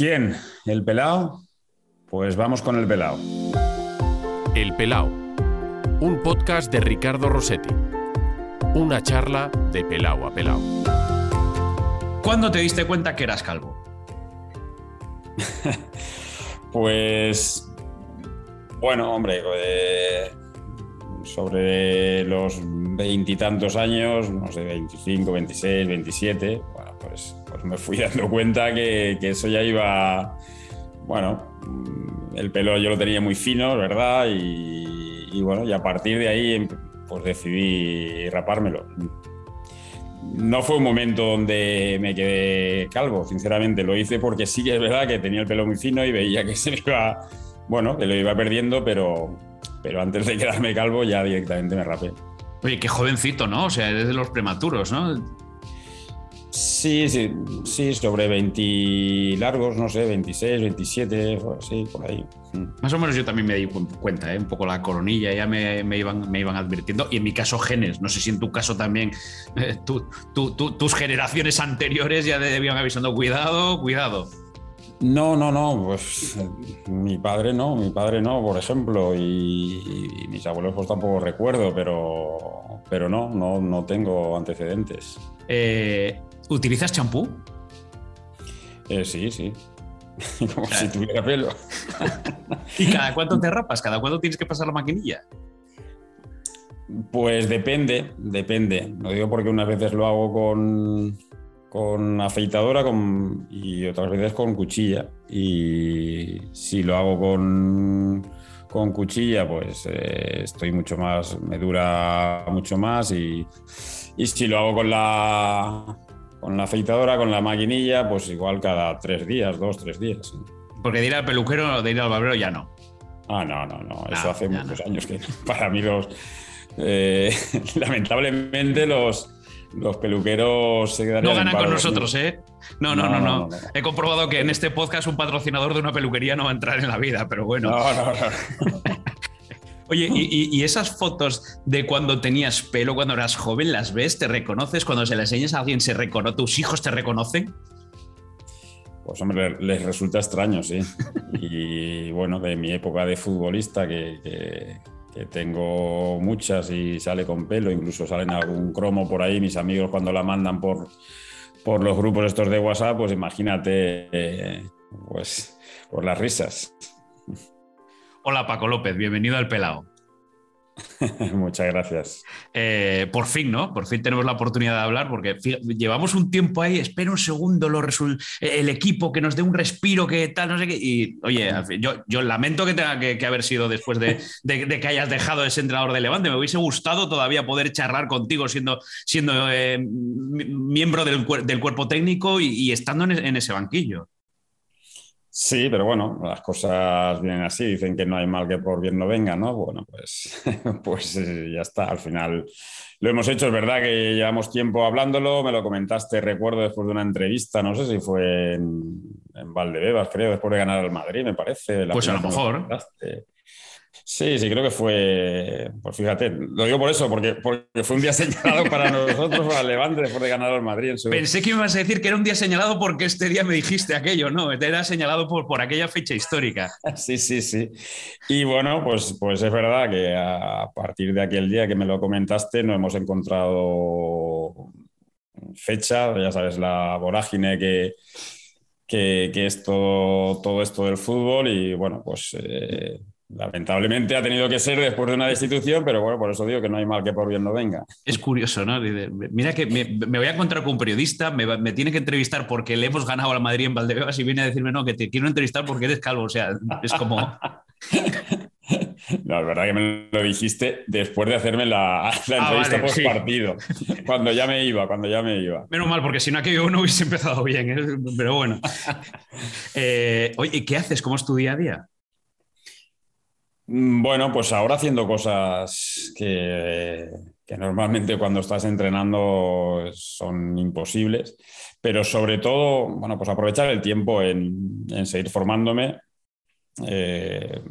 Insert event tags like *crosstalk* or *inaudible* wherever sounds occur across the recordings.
¿Quién? ¿El pelao? Pues vamos con el pelao. El pelao. Un podcast de Ricardo Rossetti. Una charla de pelao a pelao. ¿Cuándo te diste cuenta que eras calvo? *laughs* pues, bueno, hombre, eh, sobre los veintitantos años, no sé, 25, 26, 27, bueno, pues, pues me fui *laughs* dando cuenta que, eso ya iba, bueno, el pelo yo lo tenía muy fino, ¿verdad? Y, y bueno, y a partir de ahí pues decidí rapármelo. No fue un momento donde me quedé calvo, sinceramente, lo hice porque sí que es verdad que tenía el pelo muy fino y veía que *laughs* se me iba, bueno, que lo iba perdiendo, pero, pero antes de quedarme calvo ya directamente me rapé. Oye, qué jovencito, ¿no? O sea, eres de los prematuros, ¿no? Sí, sí, sí, sobre 20 largos, no sé, 26, 27, sí, por ahí. Mm. Más o menos yo también me di cuenta, ¿eh? un poco la coronilla, ya me, iban, me iban advirtiendo. Y en mi caso, genes, no sé si en tu caso también, eh, tus generaciones anteriores ya debían avisando, cuidado, cuidado. No, no, no, pues mi padre no, mi padre no, por ejemplo, y, mis abuelos pues tampoco recuerdo, pero, pero no, no, no tengo antecedentes. Eh, ¿Utilizas champú? Eh, sí, sí. *laughs* Como si tuviera pelo. ¿Y cada *laughs* cuánto te rapas? ¿Cada cuánto tienes que pasar la maquinilla? Pues depende, depende. Lo digo porque unas veces lo hago con, con afeitadora y otras veces con cuchilla. Y si lo hago con, con cuchilla, pues eh, estoy mucho más, me dura mucho más. Y, y si lo hago con la, con la afeitadora, con la maquinilla, pues igual cada tres días, dos, tres días. Porque de ir al peluquero, de ir al barbero ya no. Ah, no, no, no. Eso hace muchos años que *laughs* para mí los. Eh, *laughs* lamentablemente los los peluqueros se quedan. No ganan con nosotros, ¿eh? No no no, no He comprobado que en este podcast un patrocinador de una peluquería no va a entrar en la vida, pero bueno. No, no, no. *laughs* Oye, ¿y, esas fotos de cuando tenías pelo, cuando eras joven, las ves? ¿Te reconoces? Cuando se las enseñas a alguien, ¿se reconoce? ¿tus hijos te reconocen? Pues hombre, les resulta extraño, sí. Y bueno, de mi época de futbolista, que que tengo muchas y sale con pelo, incluso salen algún cromo por ahí, mis amigos cuando la mandan por, por los grupos estos de WhatsApp, pues imagínate, eh, pues por las risas. Hola Paco López, bienvenido al Pelao. *laughs* Muchas gracias. Eh, por fin, ¿no? Por fin tenemos la oportunidad de hablar porque llevamos un tiempo ahí, espera un segundo el equipo que nos dé un respiro, que tal, no sé qué. Y oye, yo, yo lamento que tenga que, haber sido después de, que hayas dejado ese entrenador de Levante. Me hubiese gustado todavía poder charlar contigo siendo, siendo eh, miembro del, cuerpo técnico y, estando en ese banquillo. Sí, pero bueno, las cosas vienen así, dicen que no hay mal que por bien no venga, ¿no? Bueno, pues, *laughs* pues eh, ya está, al final lo hemos hecho, es verdad que llevamos tiempo hablándolo, me lo comentaste, recuerdo, después de una entrevista, no sé si fue en, en Valdebebas, creo, después de ganar al Madrid, me parece. pues a lo mejor. Sí, sí, creo que fue. Pues fíjate, lo digo por eso, porque, porque fue un día *laughs* señalado para nosotros, para Levante, después de ganar al Madrid. Pensé que me ibas a decir que era un día señalado porque este día me dijiste aquello, ¿no? Era señalado por, por aquella fecha histórica. *laughs* Sí, sí, sí. Y bueno, pues, pues es verdad que a partir de aquel día que me lo comentaste, no hemos encontrado fecha, ya sabes, la vorágine que. Que, que, es todo, todo, esto del fútbol y bueno, pues eh, Lamentablemente ha tenido que ser después de una destitución, pero bueno, por eso digo que no hay mal que por bien no venga. Es curioso, ¿no? Mira que me, voy a encontrar con un periodista, me, tiene que entrevistar porque le hemos ganado al Madrid en Valdebebas y viene a decirme, no, que te quiero entrevistar porque eres calvo. O sea, es como... *laughs* No, es verdad que me lo dijiste después de hacerme la, ah, entrevista post partido, cuando ya me iba, cuando ya me iba. Menos mal, porque si no aquello no hubiese empezado bien, ¿eh? pero bueno. *laughs* Eh, oye, ¿qué haces? ¿Cómo es tu día a día? Mm, bueno, pues ahora haciendo cosas que, normalmente cuando estás entrenando son imposibles, pero sobre todo, bueno, pues aprovechar el tiempo en, seguir formándome. Eh,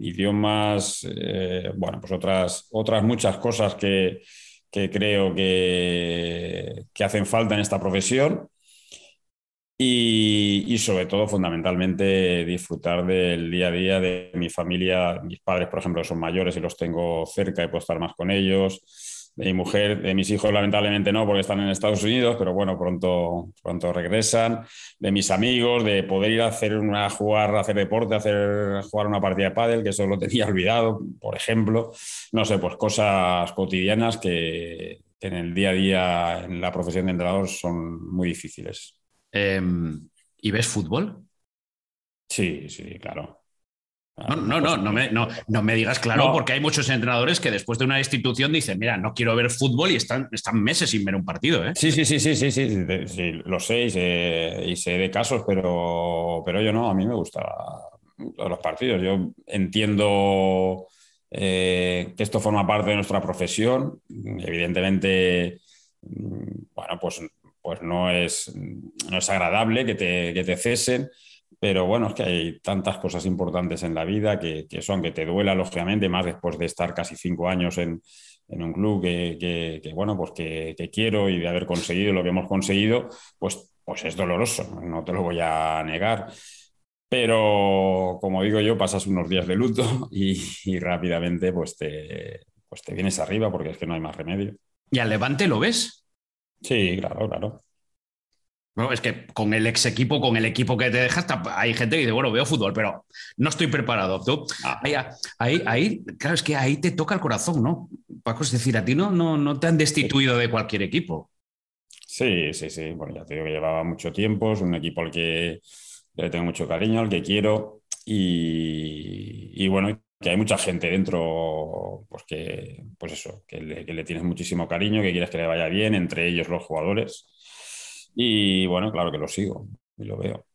idiomas, eh, bueno, pues otras, otras muchas cosas que, creo que, que, hacen falta en esta profesión. Y, sobre todo, fundamentalmente, disfrutar del día a día de mi familia. Mis padres, por ejemplo, son mayores y los tengo cerca y puedo estar más con ellos. De mi mujer, de mis hijos, lamentablemente no, porque están en Estados Unidos, pero bueno, pronto, pronto regresan. De mis amigos, de poder ir a hacer una, jugar, hacer deporte, hacer, jugar una partida de pádel, que eso lo tenía *laughs* olvidado, por ejemplo. No sé, pues cosas cotidianas que, que en el día a día en la profesión de entrenador son muy difíciles. Em, ¿Y ves fútbol? Sí, sí, claro. No, no, no, no me, no, me digas claro, porque hay muchos entrenadores que después de una institución dicen, mira, no quiero ver fútbol y están, están meses sin ver un partido. ¿eh? Sí, sí, sí, sí, sí, sí, lo sé y, sé de casos, pero, pero yo no, a mí me gustan los partidos. Yo entiendo eh, que esto forma parte de nuestra profesión. Evidentemente, mm, bueno, pues pues no es, no es agradable que te, que te, cesen, pero bueno, es que hay tantas cosas importantes en la vida que, son, que te duela lógicamente, más después de estar casi cinco años en, en un club que, que bueno, pues que, quiero y de haber conseguido lo que hemos conseguido, pues, pues es doloroso, no te lo voy a negar. Pero como digo yo, pasas unos días de luto *laughs* y, y rápidamente pues te, pues te vienes arriba porque es que no hay más remedio. ¿Y al Levante lo ves? Sí, claro, claro. No, es que con el ex equipo, con el equipo que te dejas, hay gente que dice, bueno, veo fútbol, pero no estoy preparado. Tú, ah. ahí, ahí, claro, es que ahí te toca el corazón, ¿no? Paco, es decir, a ti no, no, no te han destituido de cualquier equipo. Sí, sí, sí. Bueno, ya te digo que llevaba mucho tiempo, es un equipo al que le tengo mucho cariño, al que quiero. Y, y bueno, que hay mucha gente dentro, pues que, pues eso, que le, tienes muchísimo cariño, que quieres que le vaya bien, entre ellos los jugadores. Y bueno, claro que lo sigo y lo veo.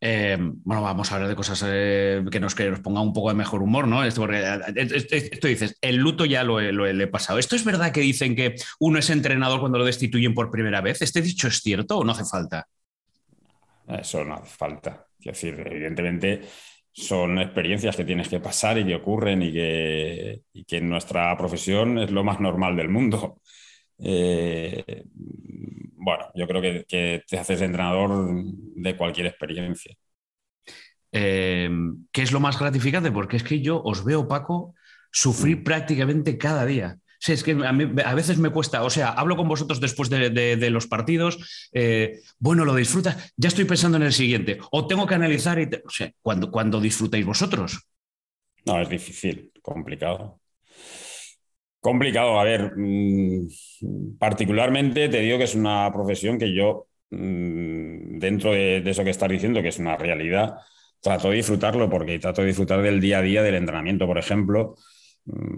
Eh, bueno, vamos a hablar de cosas eh, que, nos, que nos ponga un poco de mejor humor, ¿no? Esto, porque, eh, esto dices, el luto ya lo, lo, he pasado. ¿Esto es verdad que dicen que uno es entrenador cuando lo destituyen por primera vez? ¿Este dicho es cierto o no hace falta? Eso no hace falta. Es decir, evidentemente son experiencias que tienes que pasar y que ocurren y que, que en nuestra profesión es lo más normal del mundo. Eh, bueno, yo creo que, te haces entrenador de cualquier experiencia. Eh, ¿Qué es lo más gratificante? Porque es que yo os veo, Paco, sufrir mm. prácticamente cada día. Sí, es que a, veces me cuesta, o sea, hablo con vosotros después de, los partidos, eh, bueno, lo disfrutas, ya estoy pensando en el siguiente, o tengo que analizar, y o sea, cuando, cuando disfrutáis vosotros. No, es difícil, complicado. Complicado, a ver, mm, particularmente te digo que es una profesión que yo, mm, dentro de, de eso que estás diciendo, que es una realidad, trato de disfrutarlo porque trato de disfrutar del día a día del entrenamiento, por ejemplo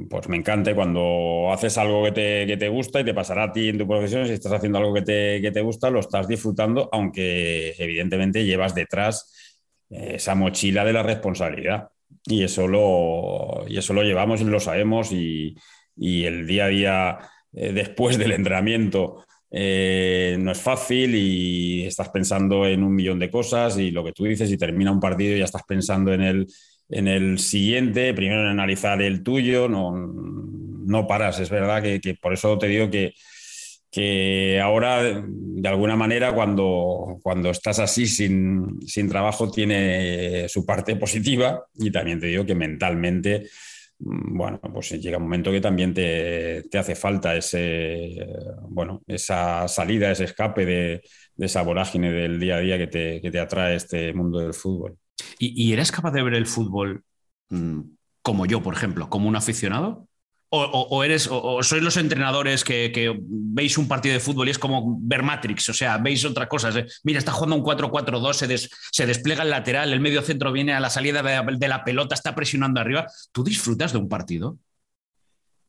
pues me encanta cuando haces algo que te, gusta y te pasará a ti en tu profesión, si estás haciendo algo que te, gusta, lo estás disfrutando, aunque evidentemente llevas detrás eh, esa mochila de la responsabilidad. Y eso lo, y eso lo llevamos y lo sabemos y, el día a día eh, después del entrenamiento eh, no es fácil y estás pensando en un millón de cosas y lo que tú dices y termina un partido y ya estás pensando en el, en el siguiente, primero en analizar el tuyo, no, no paras. Es verdad que, por eso te digo que, que ahora, de alguna manera, cuando, cuando estás así sin, sin, trabajo, tiene su parte positiva y también te digo que mentalmente, mm, bueno, pues llega un momento que también te, te hace falta ese, bueno, esa salida, ese escape de, de, esa vorágine del día a día que te, que te atrae este mundo del fútbol. ¿Y, eres capaz de ver el fútbol mm, como yo, por ejemplo, como un aficionado? O, eres, o, sois los entrenadores que, veis un partido de fútbol y es como ver Matrix, o sea, veis otra cosa. Mira, está jugando un 4-4-2, se, se, despliega el lateral, el medio centro viene a la salida de la pelota, está presionando arriba. ¿Tú disfrutas de un partido?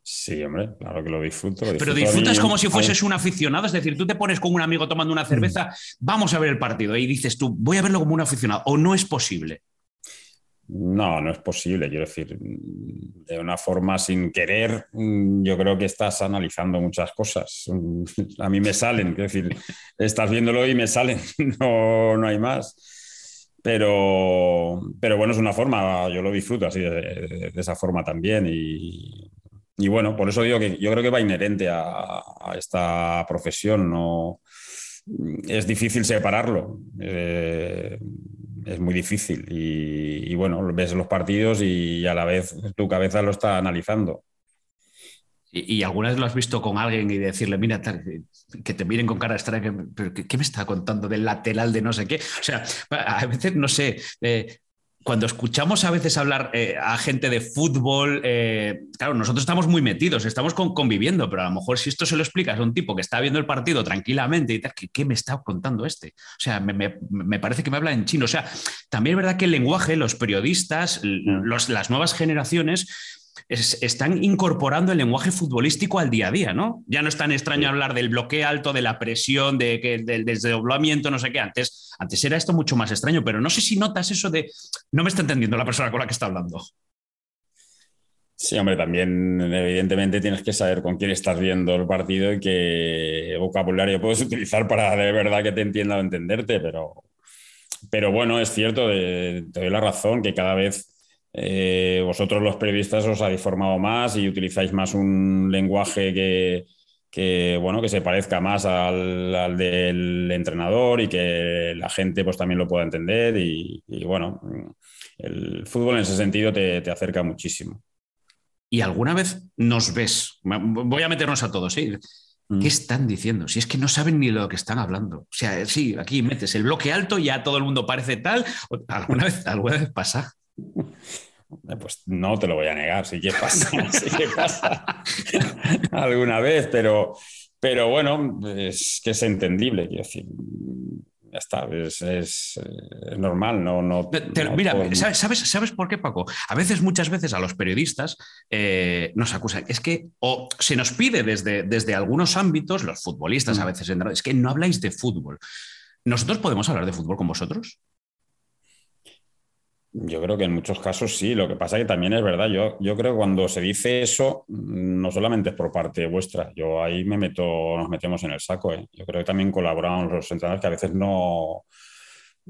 Sí, hombre, claro que lo disfruto. Pero disfrutas como si fueses un aficionado, es decir, tú te pones con un amigo tomando una cerveza, vamos a ver el partido y dices tú, voy a verlo como un aficionado, o no es posible. No, no es posible. Quiero decir, de una forma sin querer, yo creo que estás analizando muchas cosas. A mí me salen, quiero decir, estás viéndolo y me salen, *laughs* no, no hay más. Pero, pero bueno, es una forma, yo lo disfruto así, de esa forma también. Y, y bueno, por eso digo que yo creo que va inherente a, esta profesión, no, es difícil separarlo. Eh, es muy difícil. Y, bueno, ves los partidos y a la vez tu cabeza lo está analizando. ¿Y, alguna vez lo has visto con alguien y decirle, mira, que te miren con cara extraña, pero ¿qué, me está contando del lateral de no sé qué? O sea, a veces, no sé, eh, cuando escuchamos a veces hablar eh, a gente de fútbol, eh, claro, nosotros estamos muy metidos, estamos conviviendo, pero a lo mejor si esto se lo explicas a un tipo que está viendo el partido tranquilamente y tal, ¿qué, me está contando este? O sea, me, parece que me habla en chino. O sea, también es verdad que el lenguaje, los periodistas, las nuevas generaciones están incorporando el lenguaje futbolístico al día a día, ¿no? Ya no es tan extraño hablar del bloqueo alto, de la presión, de que, del desdoblamiento, no sé qué. Antes, antes era esto mucho más extraño, pero no sé si notas eso de no me está entendiendo la persona con la que está hablando. Sí, hombre, también evidentemente tienes que saber con quién estás viendo el partido y qué vocabulario puedes utilizar para de verdad que te entienda o entenderte, pero, pero bueno, es cierto, te doy la razón que cada vez eh, vosotros los periodistas os habéis formado más y utilizáis más un lenguaje que, bueno, que se parezca más al, del entrenador y que la gente pues, también lo pueda entender. Y, bueno, el fútbol en ese sentido te, acerca muchísimo. ¿Y alguna vez nos ves? Voy a meternos a todos, ¿sí? ¿Qué mm. están diciendo? Si es que no saben ni lo que están hablando. O sea, sí, aquí metes el bloque alto y ya todo el mundo parece tal. ¿Alguna vez, alguna vez pasa? *laughs* Eh, pues no te lo voy a negar, sí que pasa, sí que pasa alguna vez, pero, pero bueno, es que es entendible, quiero decir, ya está, es, normal, no... no, mira, ¿sabes, ¿sabes por qué, Paco? A veces, muchas veces a los periodistas eh, nos acusan, es que, o se nos pide desde, desde algunos ámbitos, los futbolistas a mm. veces, es que no habláis de fútbol. ¿Nosotros podemos hablar de fútbol con vosotros? Yo creo que en muchos casos sí, lo que pasa que también es verdad, yo, yo creo que cuando se dice eso, no solamente es por parte vuestra, yo ahí me meto, nos metemos en el saco, ¿eh? yo creo que también colaboramos los entrenadores que a veces no,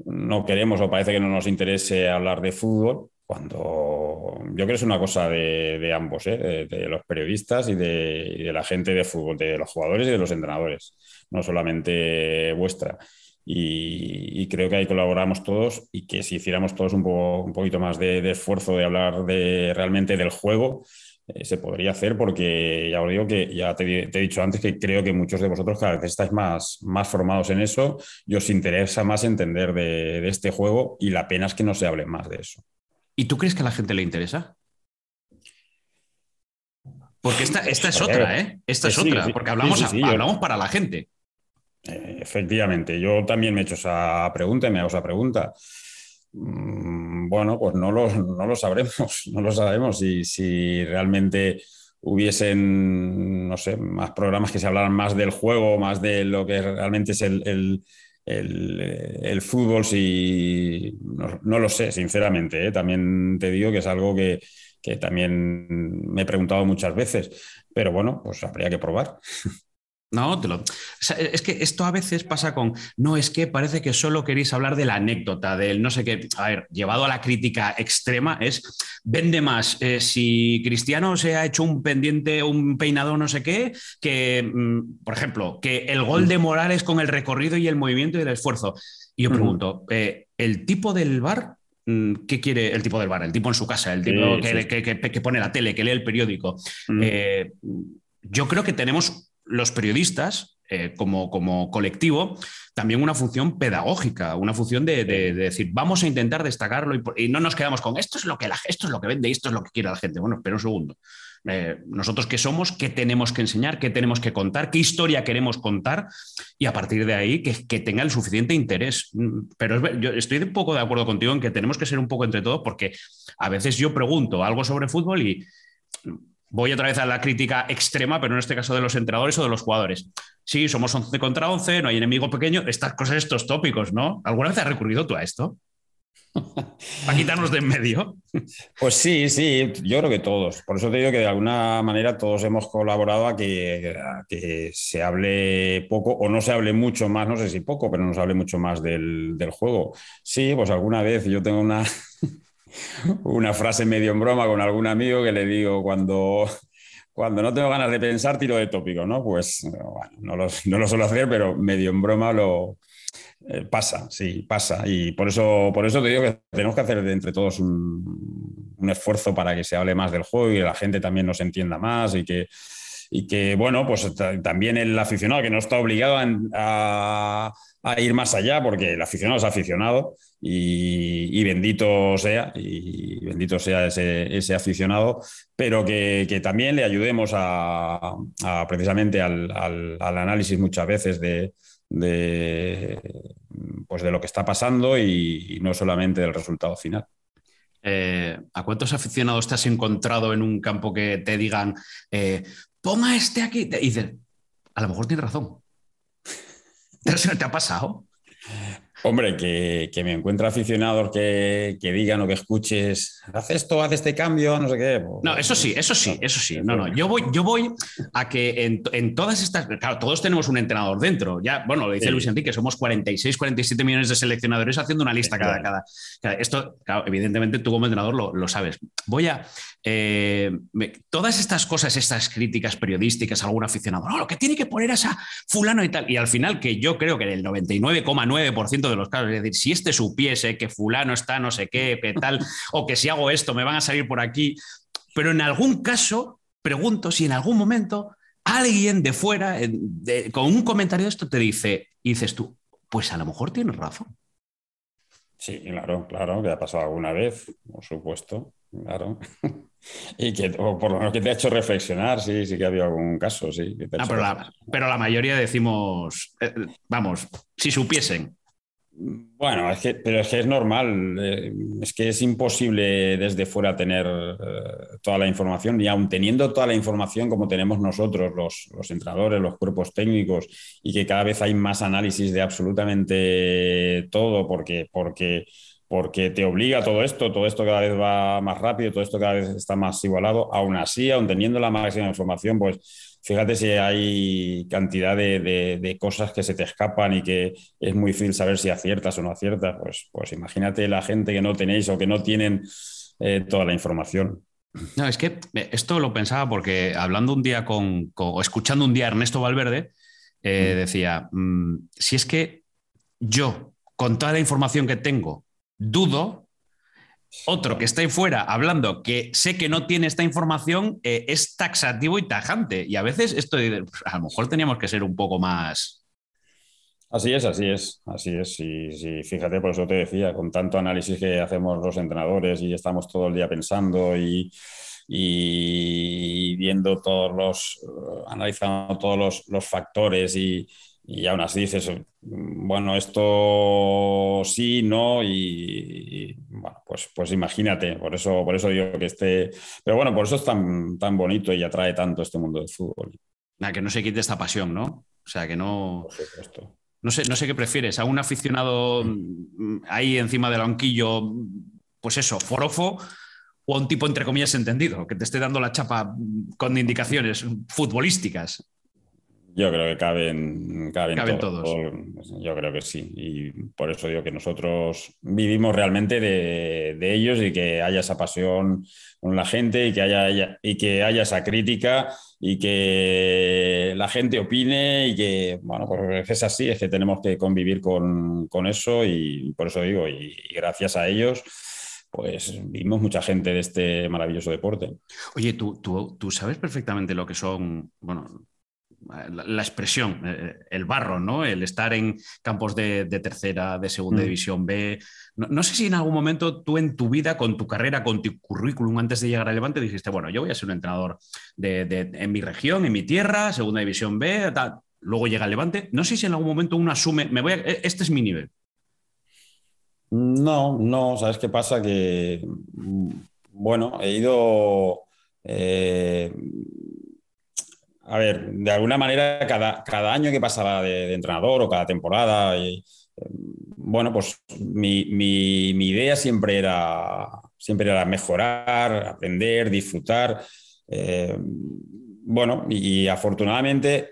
no queremos o parece que no nos interese hablar de fútbol, cuando yo creo que es una cosa de, ambos, ¿eh? de, los periodistas de, y de la gente de fútbol, de los jugadores y de los entrenadores, no solamente vuestra. Y, creo que ahí colaboramos todos y que si hiciéramos todos un, un poquito más de, esfuerzo de hablar de, realmente del juego, eh, se podría hacer porque ya os digo que ya te, he dicho antes que creo que muchos de vosotros cada vez estáis más, más formados en eso y os interesa más entender de, este juego y la pena es que no se hable más de eso. ¿Y tú crees que a la gente le interesa? Porque esta, esta es otra, ¿eh? Esta es otra, porque hablamos, hablamos para la gente. Eh, efectivamente, yo también me he hecho esa pregunta y me hago esa pregunta. Mm, bueno, pues no lo, no lo sabremos, *laughs* no lo sabemos si, si realmente hubiesen, no sé, más programas que se hablaran más del juego, más de lo que realmente es el, el, el, fútbol, si no, lo sé, sinceramente. ¿eh? También te digo que es algo que, que también me he preguntado muchas veces, pero bueno, pues habría que probar. *laughs* No, te lo... es que esto a veces pasa con, no, es que parece que solo queréis hablar de la anécdota, del no sé qué. A ver, llevado a la crítica extrema, es, vende más eh, si Cristiano se ha hecho un pendiente, un peinado, no sé qué, que, mm, por ejemplo, que el gol de Morales con el recorrido y el movimiento y el esfuerzo. Y yo pregunto, eh, ¿el tipo del bar mm, ¿Qué quiere el tipo del bar? El tipo en su casa, el tipo que, pone la tele, que lee el periódico. Eh, yo creo que tenemos los periodistas, eh, como, como, colectivo, también una función pedagógica, una función de, decir, vamos a intentar destacarlo y, no nos quedamos con esto es lo que la, esto es lo que vende, esto es lo que quiere la gente. Bueno, espera un segundo. Eh, nosotros qué somos, qué tenemos que enseñar, qué tenemos que contar, qué historia queremos contar y a partir de ahí que, tenga el suficiente interés. Mm, pero yo estoy un poco de acuerdo contigo en que tenemos que ser un poco entre todos porque a veces yo pregunto algo sobre fútbol y voy otra vez a la crítica extrema, pero en este caso de los entrenadores o de los jugadores. Sí, somos 11 contra 11, no hay enemigo pequeño, estas cosas, estos tópicos, ¿no? ¿Alguna vez has recurrido tú a esto? *laughs* Para quitarnos de en medio. Pues sí, sí, yo creo que todos. Por eso te digo que de alguna manera todos hemos colaborado a que, que se hable poco o no se hable mucho más, no sé si poco, pero no se hable mucho más del, del juego. Sí, pues alguna vez yo tengo una, una frase medio en broma con algún amigo que le digo cuando, cuando no tengo ganas de pensar, tiro de tópico, ¿no? Pues bueno, no lo, no lo suelo hacer, pero medio en broma lo, eh, pasa, sí, pasa. Y por eso, por eso te digo que tenemos que hacer entre todos un, esfuerzo para que se hable más del juego y que la gente también nos entienda más y que, y que bueno, pues también el aficionado que no está obligado a, ir más allá, porque el aficionado es aficionado y, bendito sea, y bendito sea ese, aficionado, pero que, también le ayudemos a, a precisamente al, al, análisis muchas veces de, de, pues de lo que está pasando y, no solamente del resultado final. Eh, ¿A cuántos aficionados te has encontrado en un campo que te digan, eh, toma este aquí. Y dices, a lo mejor tiene razón. ¿Te, te ha pasado? Hombre, que, que, me encuentre aficionados que, que, digan o que escuches, haz esto, haz este cambio, no sé qué. Pues, no, eso sí, eso sí, eso sí. No, no, yo voy, yo voy a que en, en todas estas, claro, todos tenemos un entrenador dentro. Ya, bueno, lo dice sí. Luis Enrique, somos 46, 47 millones de seleccionadores haciendo una lista cada, cada, cada, Esto, claro, evidentemente tú como entrenador lo, lo sabes. Voy a, eh, me, todas estas cosas, estas críticas periodísticas, algún aficionado, no, lo que tiene que poner es a fulano y tal. Y al final, que yo creo que el 99,9% de los casos, es decir, si este supiese que fulano está no sé qué, qué tal, o que si hago esto me van a salir por aquí, pero en algún caso, pregunto si en algún momento alguien de fuera, de, con un comentario de esto, te dice, y dices tú, pues a lo mejor tienes razón. Sí, claro, claro, que ha pasado alguna vez, por supuesto, claro. *laughs* Y que, o por lo menos que te ha hecho reflexionar, sí, sí que ha habido algún caso, sí. Que ah, pero, la, pero, la, mayoría decimos, eh, vamos, si supiesen. Bueno, pero es que es normal, eh, es que es imposible desde fuera tener eh, toda la información y aun teniendo toda la información como tenemos nosotros, los, los, entrenadores, los cuerpos técnicos, y que cada vez hay más análisis de absolutamente todo, porque, porque porque te obliga todo esto, todo esto cada vez va más rápido, todo esto cada vez está más igualado. Aún así, aún teniendo la máxima información, pues fíjate si hay cantidad de, de, de, cosas que se te escapan y que es muy difícil saber si aciertas o no aciertas. Pues, pues imagínate la gente que no tenéis o que no tienen eh, toda la información. No, es que esto lo pensaba porque hablando un día con, con o escuchando un día a Ernesto Valverde, eh, mm. decía, mmm, si es que yo, con toda la información que tengo, dudo. Otro que está ahí fuera hablando que sé que no tiene esta información eh, es taxativo y tajante. Y a veces esto, a lo mejor teníamos que ser un poco más. Así es, así es, así es. Y, sí, fíjate, por eso te decía, con tanto análisis que hacemos los entrenadores y estamos todo el día pensando y, y viendo todos los, analizando todos los, los factores y, y aún así dices, bueno, esto sí, no, y, y, bueno, pues, pues imagínate, por eso, por eso digo que esté, pero bueno, por eso es tan, tan bonito y atrae tanto este mundo del fútbol. Nada, que no se quite esta pasión, ¿no? O sea, que no... No sé, no sé qué prefieres, a un aficionado mm. ahí encima del banquillo, pues eso, forofo, o a un tipo entre comillas entendido, que te esté dando la chapa con indicaciones futbolísticas. Yo creo que caben, caben, caben todos. todos. Yo creo que sí. Y por eso digo que nosotros vivimos realmente de, de, ellos y que haya esa pasión con la gente y que haya, y que haya esa crítica y que la gente opine y que, bueno, pues es así, es que tenemos que convivir con, con eso y por eso digo, y, y gracias a ellos pues vimos mucha gente de este maravilloso deporte. Oye, tú, tú, tú sabes perfectamente lo que son, bueno, la, la, expresión, eh, el barro, ¿no? El estar en campos de, de tercera, de segunda mm. división B. No, no, sé si en algún momento tú en tu vida, con tu carrera, con tu currículum antes de llegar a Levante, dijiste, bueno, yo voy a ser un entrenador de, de, en mi región, en mi tierra, segunda división B, tal. luego llega Levante. No sé si en algún momento uno asume, me voy a, e, este es mi nivel. No, no, ¿sabes qué pasa? Que, bueno, he ido... Eh, a ver, de alguna manera, cada, cada año que pasaba de, entrenador o cada temporada, y, bueno, pues mi, mi, idea siempre era, siempre era mejorar, aprender, disfrutar. Eh, bueno, y, y, afortunadamente,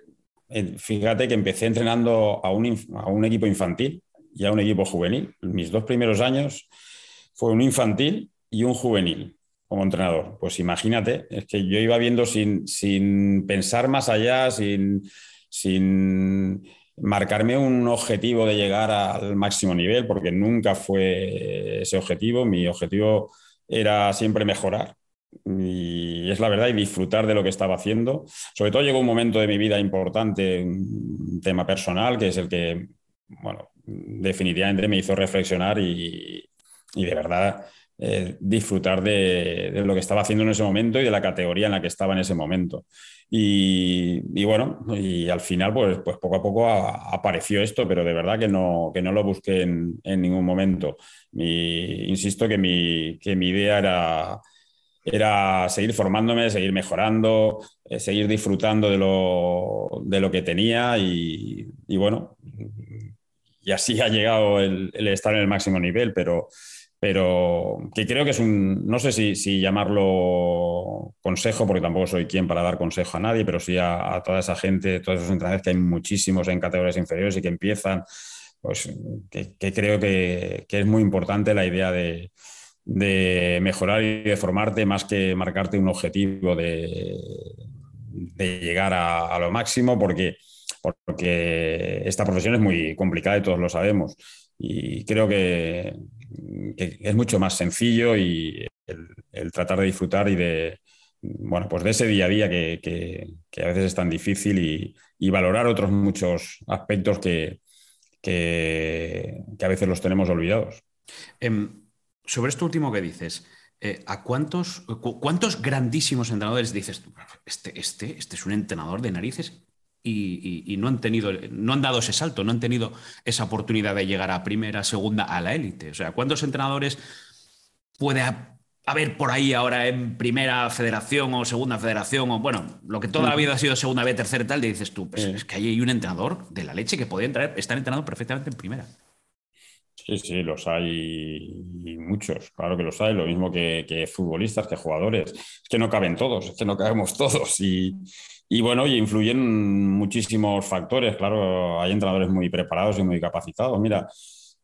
eh, fíjate que empecé entrenando a un, a un equipo infantil y a un equipo juvenil. Mis dos primeros años fue un infantil y un juvenil. Como entrenador. Pues imagínate, es que yo iba viendo sin, sin pensar más allá, sin, sin marcarme un objetivo de llegar al máximo nivel, porque nunca fue ese objetivo. Mi objetivo era siempre mejorar. Y es la verdad, y disfrutar de lo que estaba haciendo. Sobre todo llegó un momento de mi vida importante, un tema personal, que es el que, bueno, definitivamente me hizo reflexionar y, y de verdad eh, disfrutar de, lo que estaba haciendo en ese momento y de la categoría en la que estaba en ese momento. Y, bueno, y al final, pues, pues poco a poco apareció esto, pero de verdad que no, que no lo busqué en, ningún momento. insisto que mi, que mi idea era, era seguir formándome, seguir mejorando, eh, seguir disfrutando de lo, de lo que tenía y, bueno, y así ha llegado el estar en el máximo nivel, pero pero que creo que es un, no sé si, llamarlo consejo, porque tampoco soy quien para dar consejo a nadie, pero sí a, toda esa gente, todos esos entrenadores que hay muchísimos en categorías inferiores y que empiezan, pues que, creo que, es muy importante la idea de, mejorar y de formarte más que marcarte un objetivo de, llegar a, lo máximo, porque, porque esta profesión es muy complicada y todos lo sabemos. Y creo que, es mucho más sencillo y el, tratar de disfrutar y de, bueno, pues de ese día a día que, a veces es tan difícil y, valorar otros muchos aspectos que, a veces los tenemos olvidados. Em, sobre esto último que dices, eh, ¿a cuántos, cuántos grandísimos entrenadores dices, este, este, este es un entrenador de narices y, no han tenido, no han dado ese salto, no han tenido esa oportunidad de llegar a primera, segunda, a la élite. O sea, ¿cuántos entrenadores puede haber por ahí ahora en primera federación o segunda federación? O bueno, lo que toda la vida ha sido segunda B, tercera y tal, dices tú, pues es que ahí hay un entrenador de la leche que podría entrar, estar entrenando perfectamente en primera. Sí, sí, los hay muchos, claro que los hay, lo mismo que, que futbolistas, que jugadores. Es que no caben todos, es que no cabemos todos. Y, y bueno, y influyen muchísimos factores, claro, hay entrenadores muy preparados y muy capacitados. Mira,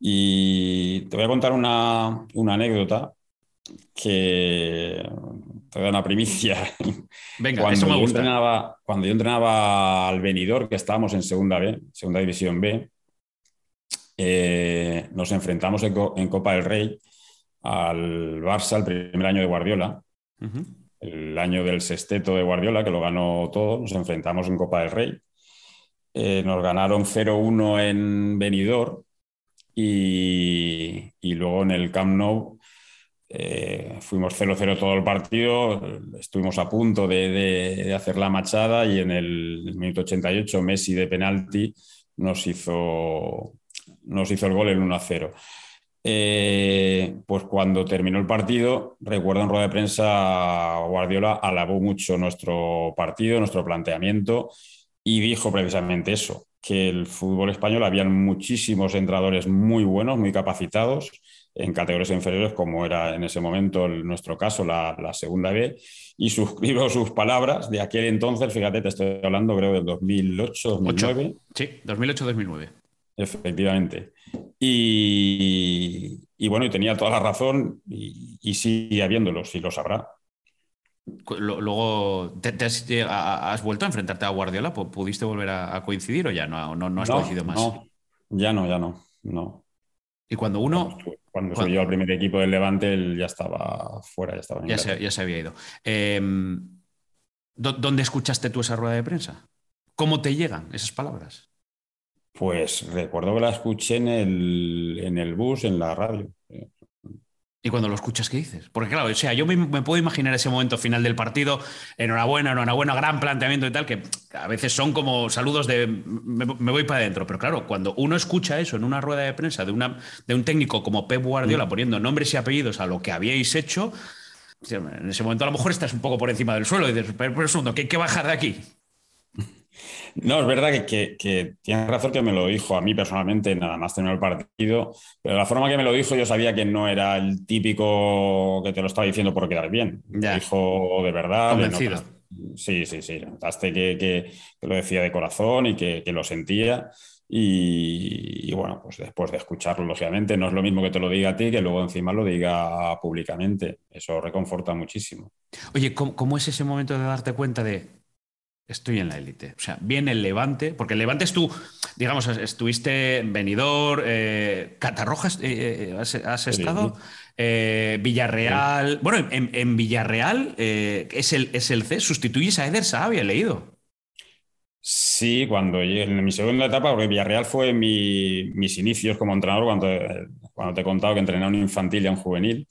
y te voy a contar una, anécdota que te da una primicia. *laughs* Venga, cuando eso me gusta. Yo entrenaba, cuando yo entrenaba al venidor, que estábamos en segunda B, segunda división B, eh, nos enfrentamos en, Copa del Rey al Barça el primer año de Guardiola el año del sexteto de Guardiola, que lo ganó todo, nos enfrentamos en Copa del Rey. Eh, nos ganaron 0-1 en Benidorm y, luego en el Camp Nou eh, fuimos 0-0 todo el partido, estuvimos a punto de, hacer la machada y en el minuto 88 Messi de penalti nos hizo, nos hizo el gol el 1-0. Eh, pues cuando terminó el partido, recuerdo en rueda de prensa, Guardiola alabó mucho nuestro partido, nuestro planteamiento y dijo precisamente eso, que el fútbol español habían muchísimos entradores muy buenos, muy capacitados en categorías inferiores, como era en ese momento nuestro caso, la, segunda B, y suscribo *laughs* sus palabras de aquel entonces, fíjate, te estoy hablando creo del 2008, 2009. Sí, 2008-2009. Efectivamente. Y, bueno, y tenía toda la razón y, sigue habiéndolo, si lo sabrá. Luego, ¿te, has, vuelto a enfrentarte a Guardiola? ¿Pudiste volver a, coincidir o ya no, no, has coincidido más? ya no, ya no, no. Y cuando uno... Cuando, yo al primer equipo del Levante, él ya estaba fuera, ya estaba ya se, ya se, había ido. Em, ¿Dónde escuchaste tú esa rueda de prensa? ¿Cómo te llegan esas palabras? Pues recuerdo que la escuché en el, en el bus, en la radio. ¿Y cuando lo escuchas, qué dices? Porque claro, o sea, yo me, puedo imaginar ese momento final del partido, enhorabuena, enhorabuena, gran planteamiento y tal, que a veces son como saludos de me, voy para adentro. Pero claro, cuando uno escucha eso en una rueda de prensa de, una, de un técnico como Pep Guardiola mm. poniendo nombres y apellidos a lo que habíais hecho, en ese momento a lo mejor estás un poco por encima del suelo y dices, pero, pero segundo, ¿qué hay que bajar de aquí? No, es verdad que, que, tienes razón que me lo dijo a mí personalmente, nada más tener el partido, pero la forma que me lo dijo yo sabía que no era el típico que te lo estaba diciendo por quedar bien. Me dijo de verdad. Convencido. sí, sí, sí. Notaste que, que, lo decía de corazón y que, lo sentía. Y, bueno, pues después de escucharlo, lógicamente, no es lo mismo que te lo diga a ti que luego encima lo diga públicamente. Eso reconforta muchísimo. Oye, ¿cómo, es ese momento de darte cuenta de estoy en la élite? O sea, viene el Levante, porque el Levante es tú, digamos, estuviste en Benidorm, eh, Catarrojas, eh, eh, has, estado, Villarreal. Bueno, en, Villarreal es, el, es el C, sustituyes a Eder Saab, había leído. Sí, cuando en mi segunda etapa, porque Villarreal fue mis inicios como entrenador, cuando, cuando te he contado que entrené a un infantil y a un juvenil.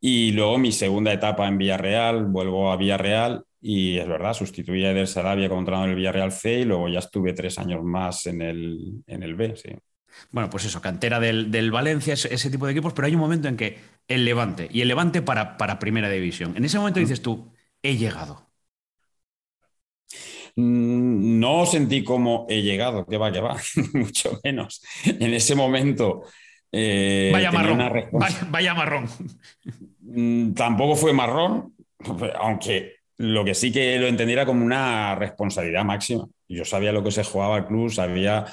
Y luego mi segunda etapa en Villarreal, vuelvo a Villarreal y es verdad, sustituí a Eder Sarabia como entrenador en el Villarreal C y luego ya estuve tres años más en el, en el B, sí. Bueno, pues eso, cantera del, del Valencia, ese, tipo de equipos, pero hay un momento en que el Levante y el Levante para, para Primera División. En ese momento dices tú, he llegado. Mm, no sentí como he llegado, que va, que va, *laughs* mucho menos. En ese momento. Eh, vaya, marrón, vaya, marrón. Mm, tampoco fue marrón, aunque lo que sí que lo entendiera como una responsabilidad máxima. Yo sabía lo que se jugaba el club, sabía,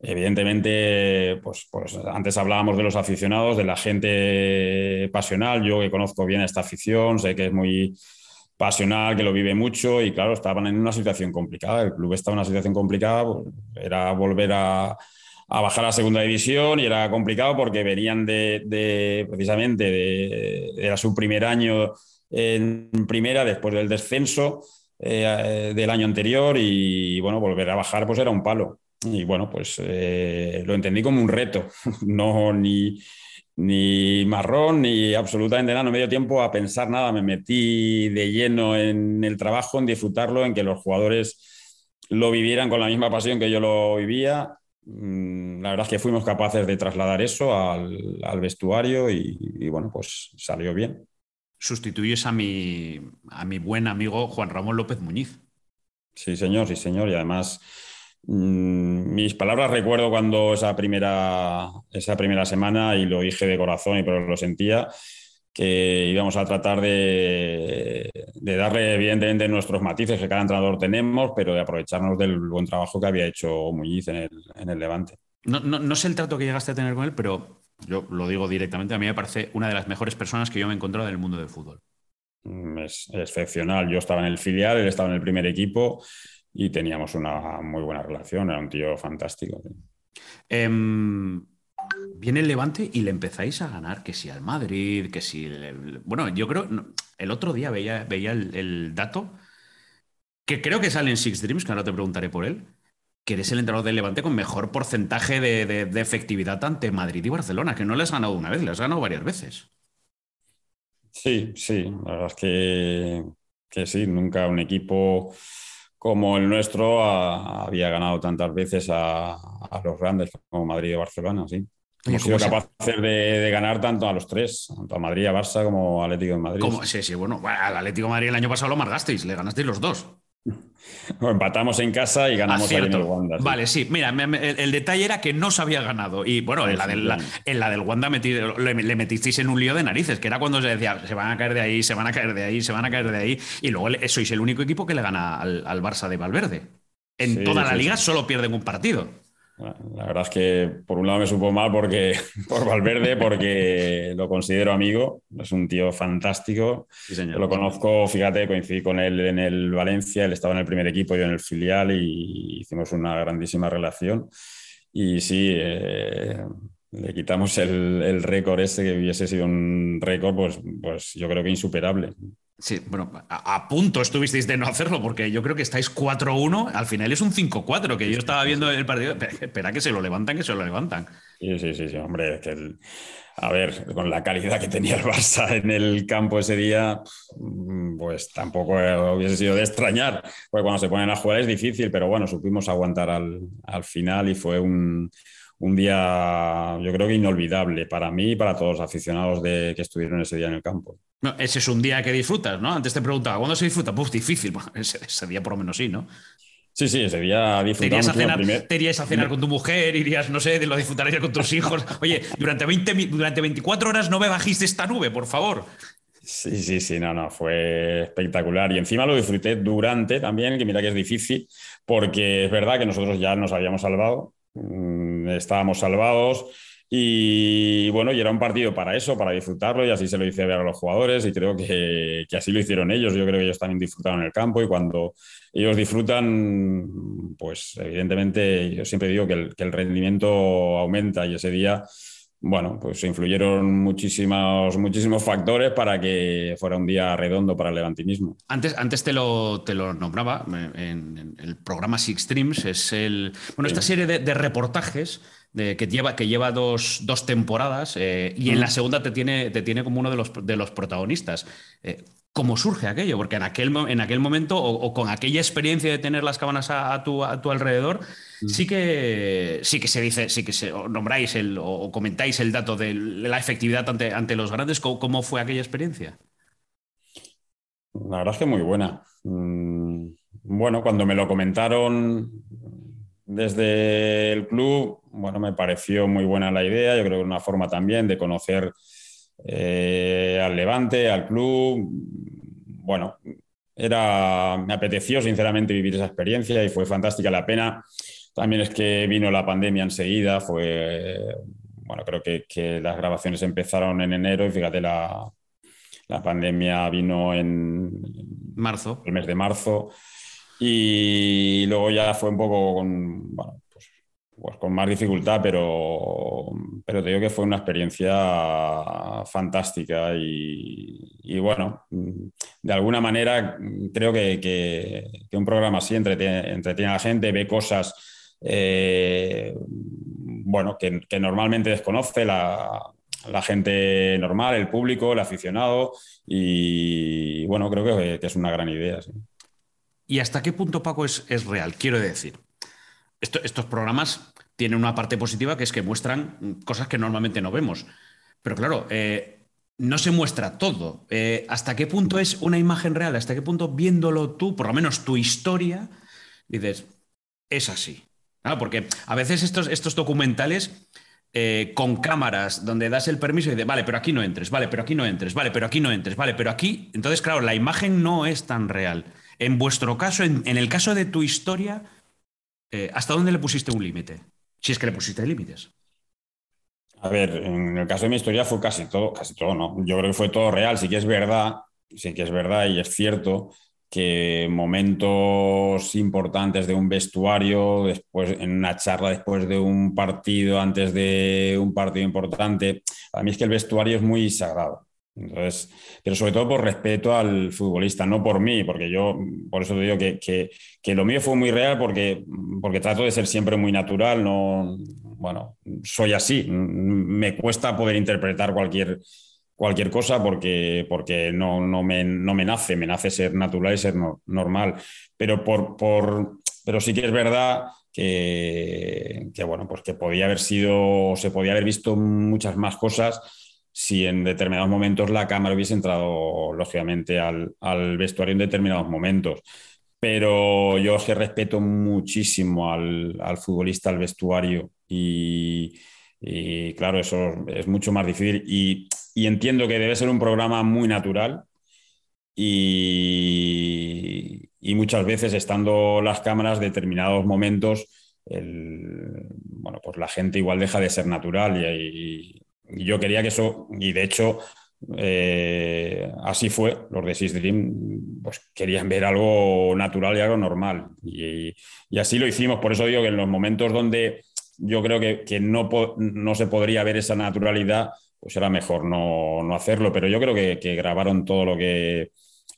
evidentemente, pues, pues antes hablábamos de los aficionados, de la gente pasional. Yo que conozco bien esta afición, sé que es muy pasional, que lo vive mucho y claro, estaban en una situación complicada. El club estaba en una situación complicada, pues, era volver a, bajar a segunda división y era complicado porque venían de, precisamente de, era su primer año en primera después del descenso eh, del año anterior y bueno, volver a bajar pues era un palo. Y bueno, pues eh, lo entendí como un reto, *laughs* no ni ni marrón, ni absolutamente nada, no me dio tiempo a pensar nada, me metí de lleno en el trabajo, en disfrutarlo, en que los jugadores lo vivieran con la misma pasión que yo lo vivía. Mm, la verdad es que fuimos capaces de trasladar eso al, vestuario y, bueno, pues salió bien. Sustituyes a mi, a mi buen amigo Juan Ramón López Muñiz. Sí, señor, sí, señor. Y además Mm, mis palabras recuerdo cuando esa primera, esa primera semana, y lo dije de corazón, y pero lo sentía, que íbamos a tratar de, darle evidentemente nuestros matices que cada entrenador tenemos, pero de aprovecharnos del buen trabajo que había hecho Muñiz en el, Levante. No, no, sé el trato que llegaste a tener con él, pero yo lo digo directamente, a mí me parece una de las mejores personas que yo me he encontrado en el mundo del fútbol. Mm, es excepcional. Yo estaba en el filial, él estaba en el primer equipo y teníamos una muy buena relación, era un tío fantástico. Em, viene el Levante y le empezáis a ganar, que si al Madrid, que si... bueno, yo creo, el otro día veía, veía el, dato, que creo que sale en Six Dreams, que ahora te preguntaré por él, que eres el entrenador del Levante con mejor porcentaje de, efectividad ante Madrid y Barcelona, que no le has ganado una vez, le has ganado varias veces. Sí, sí, la verdad es que, que sí, nunca un equipo como el nuestro había ganado tantas veces a, los grandes como Madrid y Barcelona, sí. Hemos sido capaces de, ganar tanto a los tres, tanto a Madrid, a Barça como a Atlético de Madrid. Sí, sí, bueno, al Atlético de Madrid el año pasado lo margasteis, le ganasteis los dos. *laughs* empatamos en casa y ganamos ahí en el Wanda. Vale, sí. Mira, el, detalle era que no se había ganado. Y bueno, en la, del, en la del Wanda le, metisteis en un lío de narices, que era cuando se decía, se van a caer de ahí, se van a caer de ahí, se van a caer de ahí. Y luego sois el único equipo que le gana al, Barça de Valverde. En toda la liga solo pierden un partido. La verdad es que por un lado me supo mal porque, *laughs* por Valverde, porque lo considero amigo, es un tío fantástico. lo conozco, fíjate, coincidí con él en el Valencia, él estaba en el primer equipo, yo en el filial y hicimos una grandísima relación. Y sí, eh, le quitamos el, el récord ese, que hubiese sido un récord, pues, pues yo creo que insuperable. Sí, bueno, a, punto estuvisteis de no hacerlo, porque yo creo que estáis 4-1, al final es un 5-4, que yo estaba viendo el partido, espera que se lo levantan, que se lo levantan. Sí, sí, sí, hombre, a ver, con la calidad que tenía el Barça en el campo ese día, pues tampoco hubiese sido de extrañar, porque cuando se ponen a jugar es difícil, pero bueno, supimos aguantar al, al final y fue un, un día, yo creo que inolvidable para mí y para todos los aficionados de, que estuvieron ese día en el campo. No, ese es un día que disfrutas, ¿no? Antes te preguntaba, ¿cuándo se disfruta? Pues difícil. *laughs* ese, día por lo menos sí, ¿no? Sí, sí, ese día disfrutamos. ¿Te irías a cenar, con tu mujer? ¿Irías, no sé, lo disfrutarías con tus hijos? *laughs* Oye, durante, 20, durante 24 horas no me bajiste esta nube, por favor. Sí, sí, sí, no, no, fue espectacular. Y encima lo disfruté durante también, que mira que es difícil, porque es verdad que nosotros ya nos habíamos salvado, estábamos salvados. Y bueno, y era un partido para eso, para disfrutarlo, y así se lo hice ver a los jugadores, y creo que, que, así lo hicieron ellos. Yo creo que ellos también disfrutaron el campo, y cuando ellos disfrutan, pues evidentemente yo siempre digo que el, que el rendimiento aumenta, y ese día bueno, pues influyeron muchísimos, muchísimos factores para que fuera un día redondo para el levantinismo. Antes, antes te, lo, te lo nombraba, en, el programa Six Streams es el, bueno, esta serie de, reportajes de, que lleva, que lleva dos, dos temporadas eh, y en la segunda te tiene, te tiene como uno de los, de los protagonistas. Eh, ¿Cómo surge aquello? Porque en aquel, en aquel momento, o, con aquella experiencia de tener las cámaras a, tu, a tu, alrededor, mm. sí, que, sí que se dice, sí que se, nombráis el, o comentáis el dato de la efectividad ante, ante los grandes. ¿Cómo, fue aquella experiencia? La verdad es que muy buena. Mm, bueno, cuando me lo comentaron desde el club, bueno, me pareció muy buena la idea. Yo creo que una forma también de conocer eh, al Levante, al club. Bueno, era, me apeteció sinceramente vivir esa experiencia y fue fantástica la pena. También es que vino la pandemia enseguida, fue, bueno, creo que, que las grabaciones empezaron en enero y fíjate, la, la pandemia vino en marzo. El mes de marzo. Y luego ya fue un poco con, bueno, pues con más dificultad, pero, pero te digo que fue una experiencia fantástica y, bueno, de alguna manera creo que, un programa así entretiene, a la gente, ve cosas eh, bueno, que, normalmente desconoce la, la, gente normal, el público, el aficionado y bueno, creo que, es una gran idea. ¿Y hasta qué punto, Paco, es, es real? Quiero decir, estos programas tienen una parte positiva que es que muestran cosas que normalmente no vemos. Pero claro, eh, no se muestra todo. Eh, ¿Hasta qué punto es una imagen real? ¿Hasta qué punto viéndolo tú, por lo menos tu historia, dices, es así? porque a veces estos, estos documentales eh, con cámaras donde das el permiso y dices, vale, pero aquí no entres, vale, pero aquí no entres, vale, pero aquí no entres, vale, pero aquí. Entonces, claro, la imagen no es tan real. En vuestro caso, en el caso de tu historia, eh, ¿hasta dónde le pusiste un límite? Si es que le pusiste límites. A ver, en el caso de mi historia fue casi todo, casi todo, ¿no? Yo creo que fue todo real, sí que es verdad, sí que es verdad y es cierto que momentos importantes de un vestuario, después en una charla después de un partido, antes de un partido importante, a mí es que el vestuario es muy sagrado. Entonces, pero sobre todo por respeto al futbolista, no por mí, porque yo, por eso te digo que, que, lo mío fue muy real porque, porque trato de ser siempre muy natural, no, bueno, soy así, me cuesta poder interpretar cualquier, cualquier cosa porque, porque no, no, me, no me nace, me nace ser natural y ser normal, pero, por, por, pero sí que es verdad que, que, bueno, pues que podía haber sido, se podía haber visto muchas más cosas si en determinados momentos la cámara hubiese entrado, lógicamente, al, vestuario en determinados momentos. Pero yo que respeto muchísimo al, futbolista, al vestuario, y, claro, eso es mucho más difícil. Y, entiendo que debe ser un programa muy natural, y, muchas veces estando las cámaras, determinados momentos, bueno, pues la gente igual deja de ser natural y, y yo quería que eso, y de hecho eh, así fue, los de Six Dream pues, querían ver algo natural y algo normal. Y, así lo hicimos, por eso digo que en los momentos donde yo creo que, no, no, se podría ver esa naturalidad, pues era mejor no, hacerlo, pero yo creo que, que, grabaron todo lo que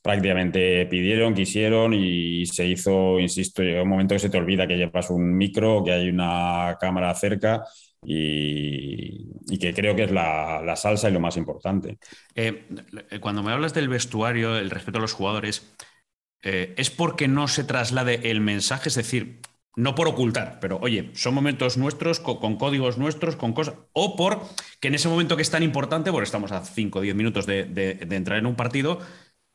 prácticamente pidieron, quisieron y se hizo, insisto, llega un momento que se te olvida que llevas un micro, que hay una cámara cerca y, que creo que es la, salsa y lo más importante. Eh, cuando me hablas del vestuario, el respeto a los jugadores, eh, ¿es porque no se traslade el mensaje? Es decir, no por ocultar, pero oye, son momentos nuestros, con, códigos nuestros, con cosas, o por que en ese momento que es tan importante, porque estamos a 5 o 10 minutos de, entrar en un partido,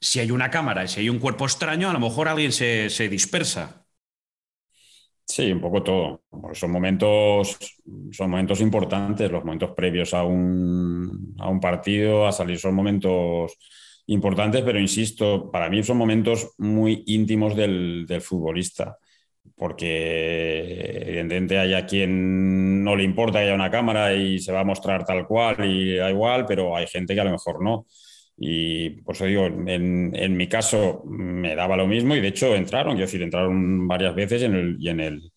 si hay una cámara y si hay un cuerpo extraño, a lo mejor alguien se dispersa. Sí, un poco todo. Son momentos, son momentos importantes, los momentos previos a un, a un partido, a salir, son momentos importantes, pero insisto, para mí son momentos muy íntimos del, del futbolista. porque evidentemente hay a quien no le importa que haya una cámara y se va a mostrar tal cual y da igual, pero hay gente que a lo mejor no. Y por eso digo, en, mi caso me daba lo mismo y de hecho entraron, quiero decir, entraron varias veces en el, y, en el,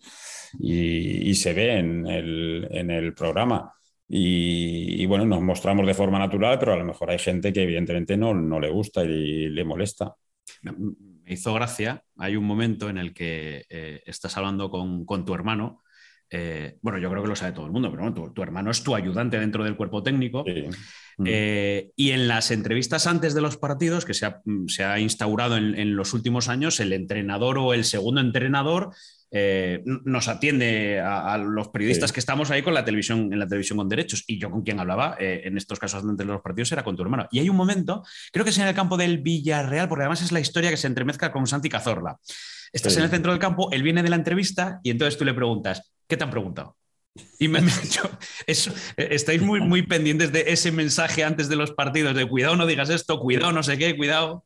y, se ve en el, en el programa. Y, bueno, nos mostramos de forma natural, pero a lo mejor hay gente que evidentemente no, no le gusta y le molesta. Me hizo gracia, hay un momento en el que eh, estás hablando con, con tu hermano eh, bueno, yo creo que lo sabe todo el mundo, pero bueno, tu, hermano es tu ayudante dentro del cuerpo técnico. Eh, y en las entrevistas antes de los partidos, que se ha, instaurado en, los últimos años, el entrenador o el segundo entrenador eh, nos atiende a, los periodistas que estamos ahí con la televisión, en la televisión con derechos. Y yo con quien hablaba en estos casos antes de los partidos era con tu hermano. Y hay un momento, creo que es en el campo del Villarreal, porque además es la historia que se entremezcla con Santi Cazorla. Estás en el centro del campo, él viene de la entrevista y entonces tú le preguntas, ¿qué te han preguntado? Y me, hecho eso, estáis muy, muy pendientes de ese mensaje antes de los partidos, de cuidado, no digas esto, cuidado, no sé qué, cuidado.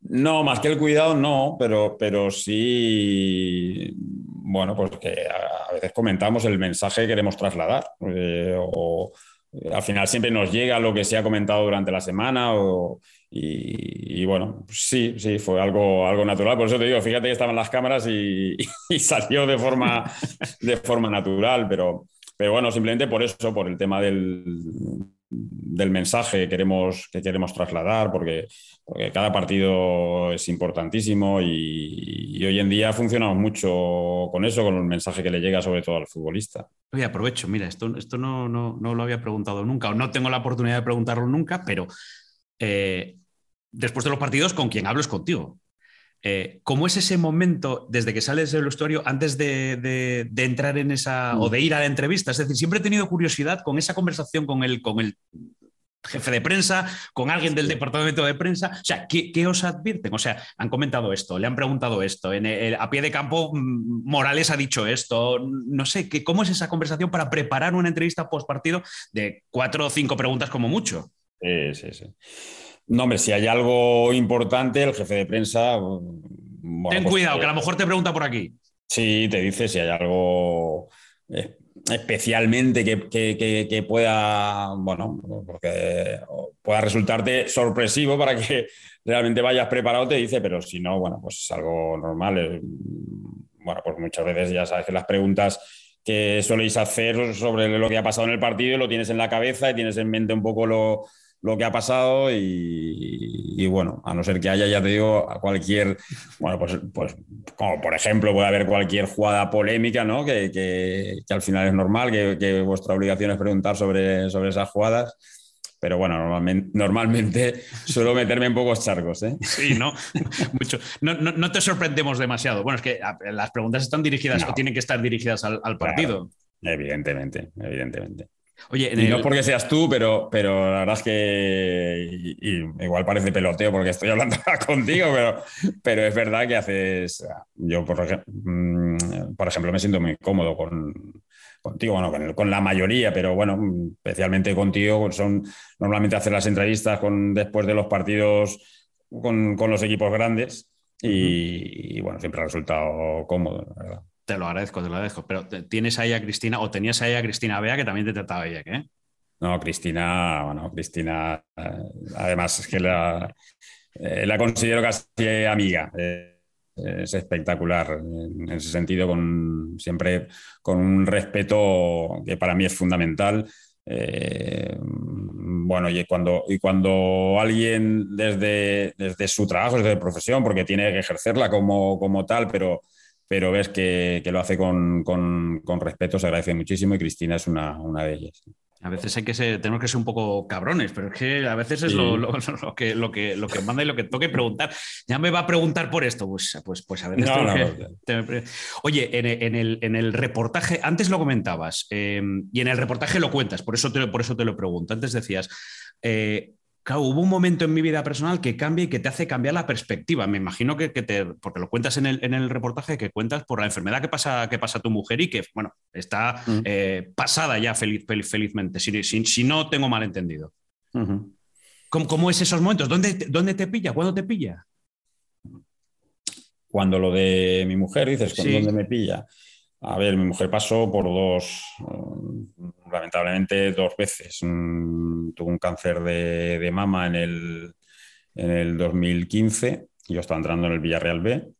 No, más que el cuidado, no, pero, pero sí, bueno, pues que a veces comentamos el mensaje que queremos trasladar. Eh, o al final siempre nos llega lo que se ha comentado durante la semana o, y, bueno, sí, sí, fue algo, algo natural. Por eso te digo, fíjate que estaban las cámaras y, *laughs* salió de forma, *laughs* de forma natural, pero, pero bueno, simplemente por eso, por el tema del, del mensaje que queremos, que queremos trasladar, porque, porque cada partido es importantísimo y, hoy en día funcionamos mucho con eso, con el mensaje que le llega sobre todo al futbolista. Oye, aprovecho, mira, esto, esto no, no, no lo había preguntado nunca, o no tengo la oportunidad de preguntarlo nunca, pero... Eh, después de los partidos, con quien hablo es contigo. Eh, ¿Cómo es ese momento desde que sales del vestuario antes de, entrar en esa o de ir a la entrevista? Es decir, siempre he tenido curiosidad con esa conversación con el, con el jefe de prensa, con alguien del departamento de prensa. O sea, ¿qué, os advierten? O sea, han comentado esto, le han preguntado esto, en a pie de campo mm, Morales ha dicho esto. No sé, ¿cómo es esa conversación para preparar una entrevista post partido de cuatro o cinco preguntas como mucho? Sí, sí, sí. No, hombre, si hay algo importante, el jefe de prensa. Ten pues, cuidado, que a lo mejor te pregunta por aquí. Sí, te dice si hay algo eh, especialmente que, pueda, bueno, porque pueda resultarte sorpresivo para que realmente vayas preparado, te dice, pero si no, bueno, pues es algo normal. Eh, bueno, pues muchas veces ya sabes que las preguntas que soléis hacer sobre lo que ha pasado en el partido lo tienes en la cabeza y tienes en mente un poco lo, lo que ha pasado y, bueno, a no ser que haya, ya te digo, cualquier, bueno, pues, pues como por ejemplo puede haber cualquier jugada polémica, ¿no? Que, que, al final es normal, que, que, vuestra obligación es preguntar sobre, sobre esas jugadas. Pero bueno, normalmente, normalmente *laughs* suelo meterme en pocos charcos. ¿eh? Sí, ¿no? *laughs* Mucho. No, no, te sorprendemos demasiado. Bueno, es que las preguntas están dirigidas o tienen que estar dirigidas al, partido. evidentemente, evidentemente. Oye, y no es porque seas tú, pero, pero la verdad es que igual parece peloteo porque estoy hablando *laughs* contigo, pero, pero es verdad que haces. Yo, por, mm, por ejemplo, me siento muy cómodo con, contigo, bueno, con, la mayoría, pero bueno, especialmente contigo, son normalmente hacer las entrevistas con, después de los partidos con, los equipos grandes y, y, bueno, siempre ha resultado cómodo, la verdad. Te lo agradezco, te lo agradezco. Pero tienes ahí a Cristina, o tenías ahí a Cristina Bea, que también te trataba ella, ¿eh? No, Cristina, bueno, Cristina, eh, además es que la, eh, la considero casi amiga. Eh, es espectacular en ese sentido, con, siempre con un respeto que para mí es fundamental. bueno, y cuando, y cuando alguien desde, desde su trabajo, desde su profesión, porque tiene que ejercerla como, como tal, pero pero ves que, lo hace con, respeto, se agradece muchísimo y Cristina es una, una de ellas. A veces hay que ser, tenemos que ser un poco cabrones, pero es que a veces es *laughs* lo, que, lo, que, lo que manda y lo que toque preguntar. Ya me va a preguntar por esto, pues, pues, pues a veces. Oye, en, el, en, el, reportaje, antes lo comentabas, eh, y en el reportaje lo cuentas, por eso te, por eso te lo pregunto. Antes decías, eh, Claro, hubo un momento en mi vida personal que cambia y que te hace cambiar la perspectiva. Me imagino que, te, porque lo cuentas en el, en el, reportaje, que cuentas por la enfermedad que pasa, que pasa tu mujer y que, bueno, está eh, pasada ya feliz, felizmente, si, si, no tengo mal entendido. ¿Cómo, es esos momentos? ¿Dónde, ¿Dónde te pilla? ¿Cuándo te pilla? Cuando lo de mi mujer, dices, ¿con dónde me pilla? A ver, mi mujer pasó por dos, mm, lamentablemente dos veces. Mm, tuvo un cáncer de, mama en el, en el 2015. Yo estaba entrando en el Villarreal B.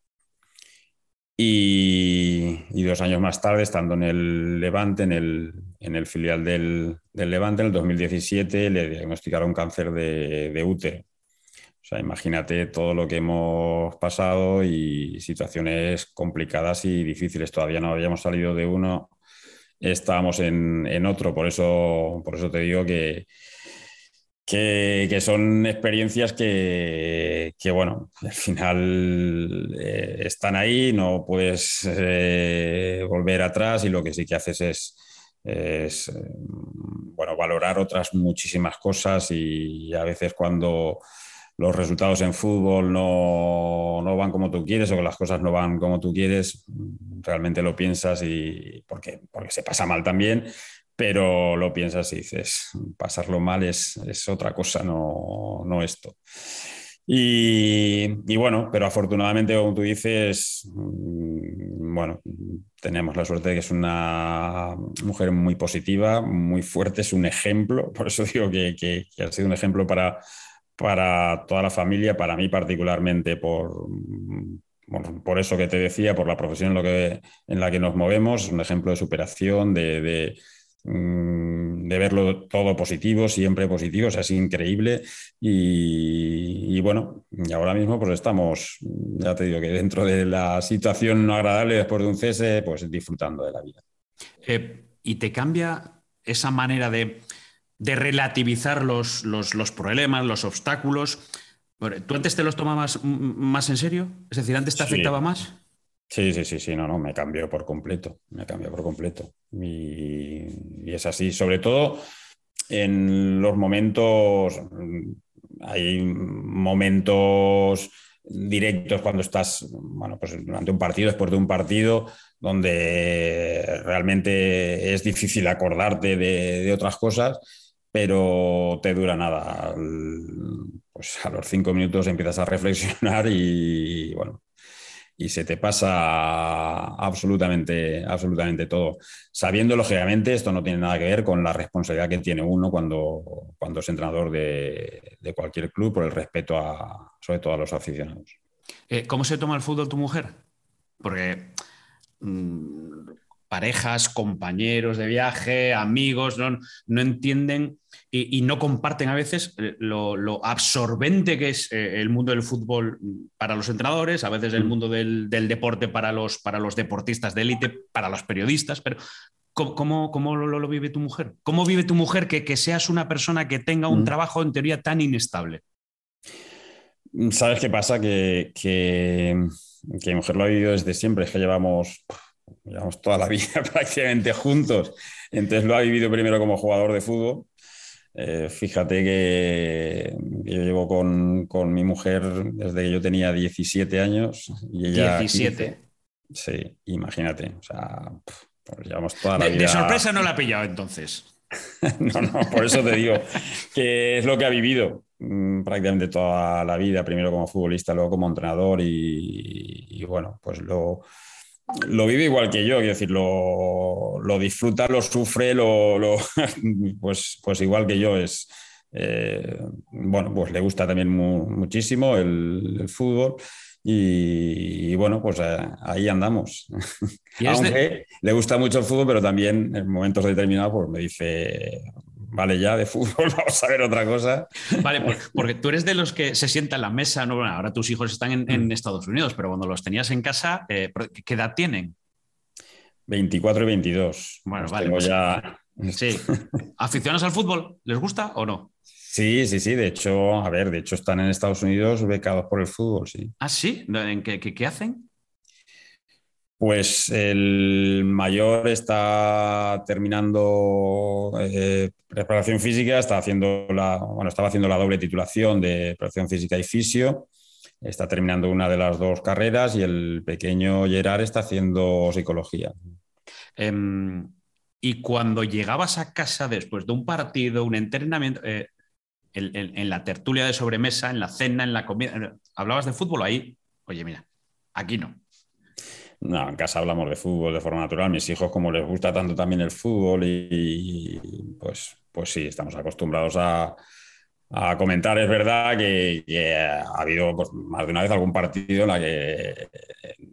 Y, dos años más tarde, estando en el Levante, en el, en el filial del, del, Levante, en el 2017, le diagnosticaron cáncer de, de útero. O sea, imagínate todo lo que hemos pasado y situaciones complicadas y difíciles. Todavía no habíamos salido de uno, estábamos en, otro. Por eso, por eso te digo que, que, son experiencias que, bueno, al final eh, están ahí, no puedes eh, volver atrás y lo que sí que haces es, es eh, bueno, valorar otras muchísimas cosas y a veces cuando los resultados en fútbol no, no, van como tú quieres o que las cosas no van como tú quieres, realmente lo piensas y porque, porque se pasa mal también, pero lo piensas y dices, pasarlo mal es, es otra cosa, no, no esto. Y, y, bueno, pero afortunadamente, como tú dices, mm, bueno, tenemos la suerte de que es una mujer muy positiva, muy fuerte, es un ejemplo, *laughs* por eso digo que, que, que ha sido un ejemplo para, para toda la familia, para mí particularmente, por, por eso que te decía, por la profesión en, lo que, en la que nos movemos, un ejemplo de superación, de, de, mm, verlo todo positivo, siempre positivo, o sea, es increíble. Y, bueno, y ahora mismo pues estamos, ya te digo que dentro de la situación no agradable después de un cese, pues disfrutando de la vida. Eh, ¿Y te cambia esa manera de de relativizar los, los, problemas, los obstáculos. ¿Tú antes te los tomabas más en serio? Es decir, ¿antes te afectaba más? Sí, sí, sí, sí, no, no, me cambió por completo, me cambió por completo. Y, es así, sobre todo en los momentos, hay momentos directos cuando estás, bueno, pues durante un partido, después de un partido, donde realmente es difícil acordarte de, de otras cosas pero te dura nada. Pues a los cinco minutos empiezas a reflexionar y, bueno, y se te pasa absolutamente, absolutamente todo. Sabiendo, lógicamente, esto no tiene nada que ver con la responsabilidad que tiene uno cuando, cuando es entrenador de, cualquier club por el respeto a, sobre todo a los aficionados. Eh, ¿Cómo se toma el fútbol tu mujer? Porque mm, parejas, compañeros de viaje, amigos, no, no entienden y, no comparten a veces lo, absorbente que es eh, el mundo del fútbol para los entrenadores, a veces el mm. mundo del, deporte para los, para los deportistas de élite, para los periodistas, pero ¿cómo, cómo lo, vive tu mujer? ¿Cómo vive tu mujer que, que seas una persona que tenga un mm. trabajo en teoría tan inestable? ¿Sabes qué pasa? Que, que, que mi mujer lo ha vivido desde siempre, es que llevamos llevamos toda la *laughs* vida prácticamente juntos. Entonces lo ha vivido primero como jugador de fútbol. Eh, fíjate que yo llevo con, mi mujer desde que yo tenía 17 años y ella 17. Sí, imagínate. O sea, pues llevamos toda la vida. De sorpresa no la ha pillado entonces. *laughs* no, no, por eso te digo que es lo que ha vivido mm, prácticamente toda la vida, primero como futbolista, luego como entrenador y bueno, pues lo, lo vive igual que yo, quiero decir, lo, disfruta, lo sufre, lo, *laughs* pues, pues igual que yo es. Eh, bueno, pues le gusta también muchísimo el, fútbol y, bueno, pues eh, ahí andamos. Aunque le gusta mucho el fútbol, pero también en momentos determinados pues me dice, vale, ya de fútbol, *laughs* vamos a ver otra cosa. Vale, porque, tú eres de los que se sientan en la mesa, ¿no? ahora tus hijos están en, mm. Estados Unidos, pero cuando los tenías en casa, eh, ¿qué edad tienen? 24 y 22. Bueno, vale. Pues ya... Sí. ¿Aficionados al fútbol? ¿Les gusta o no? Sí, sí, sí. De hecho, a ver, de hecho están en Estados Unidos becados por el fútbol, sí. ¿Ah, sí? ¿En qué, qué hacen? Pues el mayor está terminando eh, preparación física, está haciendo la, bueno, estaba haciendo la doble titulación de preparación física y fisio, está terminando una de las dos carreras y el pequeño Gerard está haciendo psicología. Em, y cuando llegabas a casa después de un partido, un entrenamiento, eh, en, la tertulia de sobremesa, en la cena, en la comida, ¿hablabas de fútbol ahí? Oye, mira, aquí no. No, en casa hablamos de fútbol de forma natural. Mis hijos, como les gusta tanto también el fútbol, y, pues, pues sí, estamos acostumbrados a, comentar. Es verdad que, ha habido pues, más de una vez algún partido en la que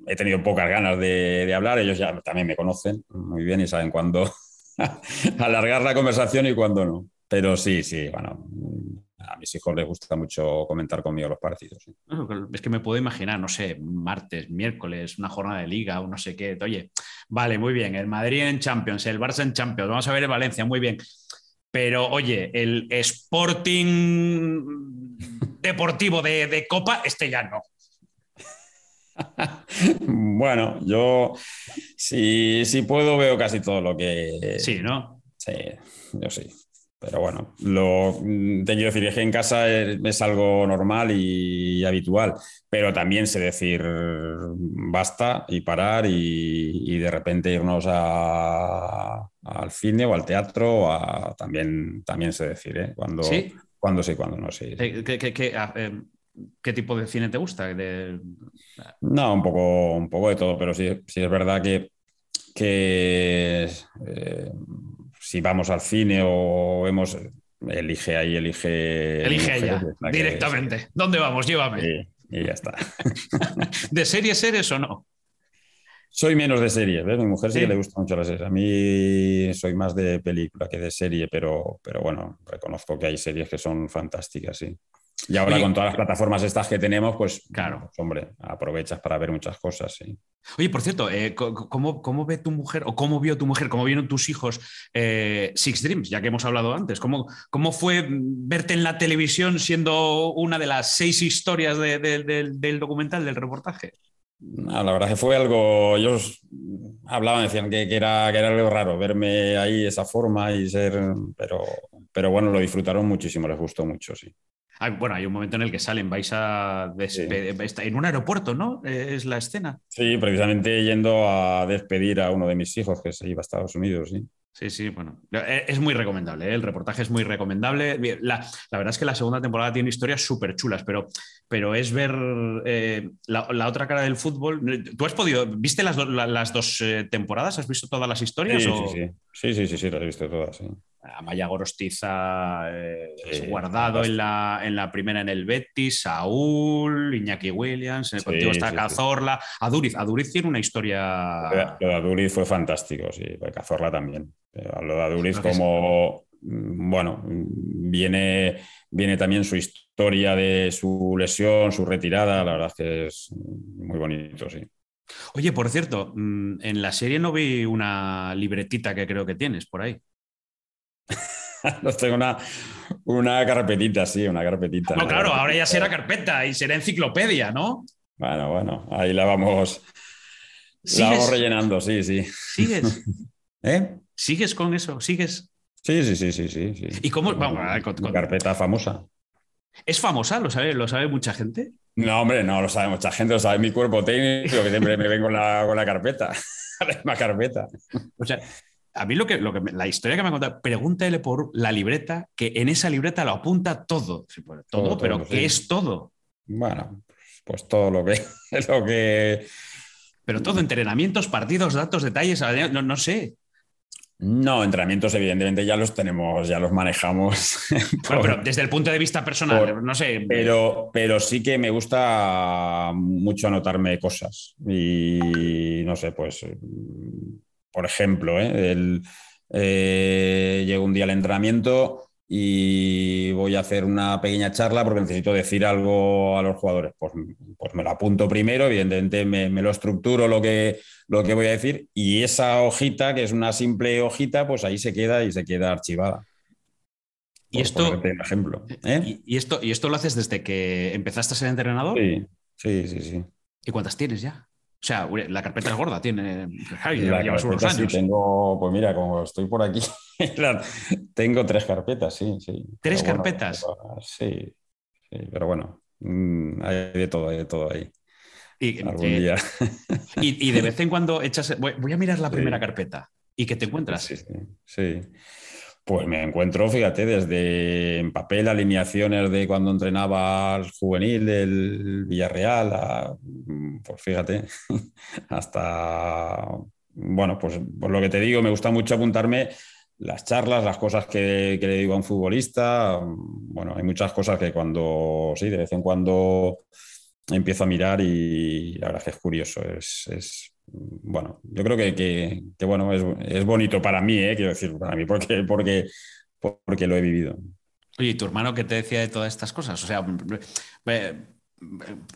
he tenido pocas ganas de, hablar. Ellos ya también me conocen muy bien y saben cuándo *laughs* alargar la conversación y cuándo no. Pero sí, sí, bueno, a mis hijos les gusta mucho comentar conmigo los partidos. Es que me puedo imaginar, no sé, martes, miércoles, una jornada de liga o no sé qué. Oye, vale, muy bien, el Madrid en Champions, el Barça en Champions, vamos a ver el Valencia, muy bien. Pero oye, el Sporting deportivo de, Copa, este ya no. *laughs* bueno, yo si, si puedo veo casi todo lo que... Sí, ¿no? Sí, yo sí. Pero bueno, lo te quiero decir es que en casa es, algo normal y, habitual, pero también sé decir basta y parar y, de repente irnos al cine o al teatro, también, también sé decir, ¿eh? Cuando, ¿Sí? cuando sí, cuando no, sí. Ah, em, ¿Qué, tipo de cine te gusta? No, un poco, un poco de todo, pero sí, sí es verdad que, que eh, si vamos al cine o hemos elige ahí, elige. Elige ella, directamente. ¿Dónde vamos? Llévame. y ya está. *laughs* ¿De series eres o no? Soy menos de serie, ¿ves? Mi mujer sí, que le gusta mucho las series. A mí soy más de película que de serie, pero, pero bueno, reconozco que hay series que son fantásticas, sí. Y ahora con todas las plataformas estas que tenemos, pues, claro. Pues, hombre, aprovechas para ver muchas cosas, sí. Oye, por cierto, eh, ¿cómo, ve tu mujer o cómo vio tu mujer, cómo vieron tus hijos eh, Six Dreams, ya que hemos hablado antes? ¿Cómo, ¿Cómo fue verte en la televisión siendo una de las seis historias del documental, del reportaje? la verdad que fue algo, ellos hablaban, decían que, era, que era algo raro verme ahí de esa forma y ser, pero, pero bueno, lo disfrutaron muchísimo, les gustó mucho, sí bueno, hay un momento en el que salen, vais a despedir, en un aeropuerto, ¿no? Eh, es la escena. Sí, precisamente yendo a despedir a uno de mis hijos que se iba a Estados Unidos, sí. Sí, sí, bueno, e, es muy recomendable, ¿eh? el reportaje es muy recomendable. La, verdad es que la segunda temporada tiene historias súper chulas, pero, pero es ver eh, la, otra cara del fútbol. ¿Tú has podido, viste las, las dos temporadas? ¿Has visto todas las historias? Sí, sí, sí, sí, sí, sí, las he visto todas. Sí. Amaya Gorostiza eh, guardado en la, en la, primera en el Betis, Saúl, Iñaki Williams, en el contigo está Cazorla, Aduriz. Aduriz tiene una historia. Lo de Aduriz fue fantástico, sí, Cazorla también. Lo de Aduriz, como. Mm, bueno, viene, viene también su historia de su lesión, su retirada, la verdad es que es muy bonito, sí. Oye, por cierto, mm, en la serie no vi una libretita que creo que tienes por ahí. *laughs* Los tengo una, una carpetita, sí, una carpetita. No, claro, ahora ya será carpeta y será enciclopedia, ¿no? Bueno, bueno, ahí la vamos, la vamos rellenando, sí, sí. ¿Sigues? *laughs* ¿Eh? ¿Sigues con eso? ¿Sigues? Sí, sí, sí, sí, sí. sí. ¿Y cómo? Vamos, con, carpeta famosa. ¿Es famosa? ¿Lo sabe, ¿Lo sabe mucha gente? No, hombre, no lo sabe mucha gente, lo sabe mi cuerpo técnico, que siempre me vengo con la, con la carpeta, *laughs* la misma carpeta. O sea, a mí lo que, lo que la historia que me ha contado, pregúntale por la libreta, que en esa libreta lo apunta todo. Pues, todo, pero ¿qué es todo? Bueno, pues todo lo que, *laughs* lo que. Pero todo, entrenamientos, partidos, datos, detalles, no, no sé. No, entrenamientos evidentemente ya los tenemos, ya los manejamos. *laughs* pero desde el punto de vista personal, no sé. Pero, pero sí que me gusta mucho anotarme cosas. Y no sé, pues por ejemplo, ¿eh? eh, llego un día al entrenamiento y voy a hacer una pequeña charla porque necesito decir algo a los jugadores. Pues, pues me lo apunto primero, evidentemente me, lo estructuro lo que, lo que voy a decir y esa hojita, que es una simple hojita, pues ahí se queda y se queda archivada. Y esto, ejemplo, ¿eh? ¿y, esto, ¿Y esto lo haces desde que empezaste a ser entrenador? Sí, sí, sí. sí. ¿Y cuántas tienes ya? O sea, la carpeta es gorda, tiene. Sí, tengo, pues mira, como estoy por aquí, *laughs* tengo tres carpetas, sí, sí. ¿Tres carpetas? sí, sí, pero bueno, mm, hay de todo, hay de todo ahí. Y, Algún eh, día. Y, de vez en *laughs* cuando echas. Voy, a mirar la primera carpeta. ¿Y qué te encuentras? Sí, sí, sí. Pues me encuentro, fíjate, desde en papel alineaciones de cuando entrenaba al juvenil del Villarreal, a, pues fíjate, *laughs* hasta, bueno, pues por lo que te digo, me gusta mucho apuntarme las charlas, las cosas que, le digo a un futbolista. Bueno, hay muchas cosas que cuando, sí, de vez en cuando empiezo a mirar y la verdad que es curioso. Es, bueno, yo creo que, bueno, es, bonito para mí, ¿eh? quiero decir, para mí, porque, porque, porque lo he vivido. Oye, ¿y tu hermano qué te decía de todas estas cosas? O sea, eh,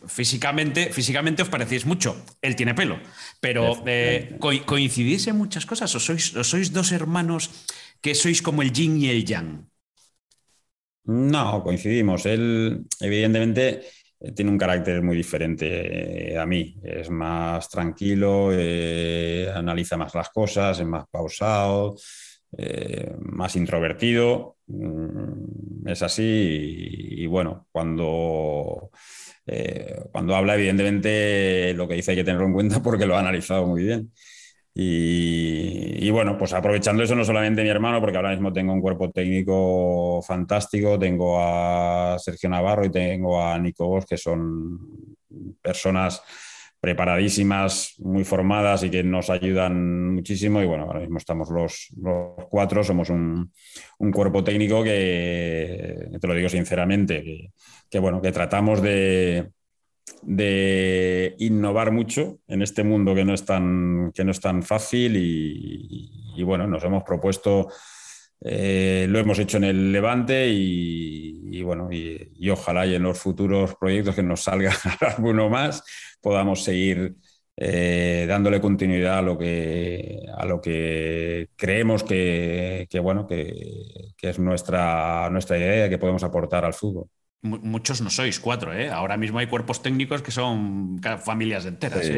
físicamente, físicamente os parecéis mucho. Él tiene pelo, pero eh, ¿coincidís en muchas cosas? ¿O sois, sois dos hermanos que sois como el yin y el yang? No, coincidimos. Él, evidentemente, tiene un carácter muy diferente eh, a mí. Es más tranquilo, analiza más las cosas, es más pausado, más introvertido. Mm, es así y bueno, cuando eh, cuando habla, evidentemente, lo que dice hay que tenerlo en cuenta *laughs* porque lo ha analizado muy bien. Y, bueno, pues aprovechando eso, no solamente mi hermano, porque ahora mismo tengo un cuerpo técnico fantástico, tengo a Sergio Navarro y tengo a Nico Bosch, que son personas preparadísimas, muy formadas y que nos ayudan muchísimo. Y bueno, ahora mismo estamos los, cuatro, somos un, cuerpo técnico que, te lo digo sinceramente, que, bueno, que tratamos de, de, innovar mucho en este mundo que no es tan, que no es tan fácil y, bueno, nos hemos propuesto... Eh, lo hemos hecho en el Levante y, bueno, y, ojalá y en los futuros proyectos que nos salga *laughs* alguno más, podamos seguir eh, dándole continuidad a lo que, a lo que creemos que, bueno, que, es nuestra, nuestra idea que podemos aportar al fútbol. Muchos no sois cuatro, ¿eh? Ahora mismo hay cuerpos técnicos que son familias enteras,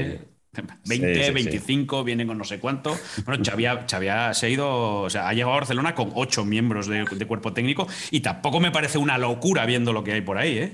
20, 25, vienen con no sé cuánto. Bueno, se ha ido, o sea, ha llegado a Barcelona con ocho miembros de, de, cuerpo técnico y tampoco me parece una locura viendo lo que hay por ahí, ¿eh?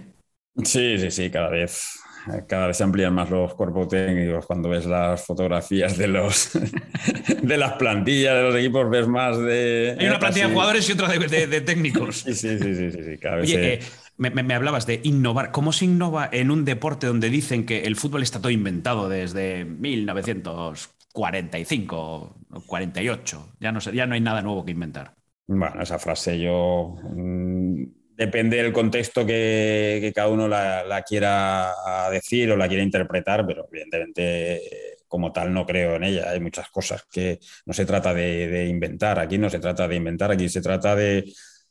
Sí, sí, sí, cada vez cada vez se amplían más los cuerpos técnicos. Cuando ves las fotografías de los *laughs* de las plantillas de los equipos, ves más de. Hay una plantilla de jugadores y otra de, técnicos. Sí, sí, sí, sí, sí, cada vez Oye, me, hablabas de innovar. ¿Cómo se innova en un deporte donde dicen que el fútbol está todo inventado desde 1945 o 48? Ya no, ya no hay nada nuevo que inventar. Bueno, esa frase yo. Mm, depende del contexto que, cada uno la, quiera decir o la quiera interpretar, pero evidentemente como tal no creo en ella. Hay muchas cosas que no se trata de, inventar, aquí no se trata de inventar, aquí se trata de,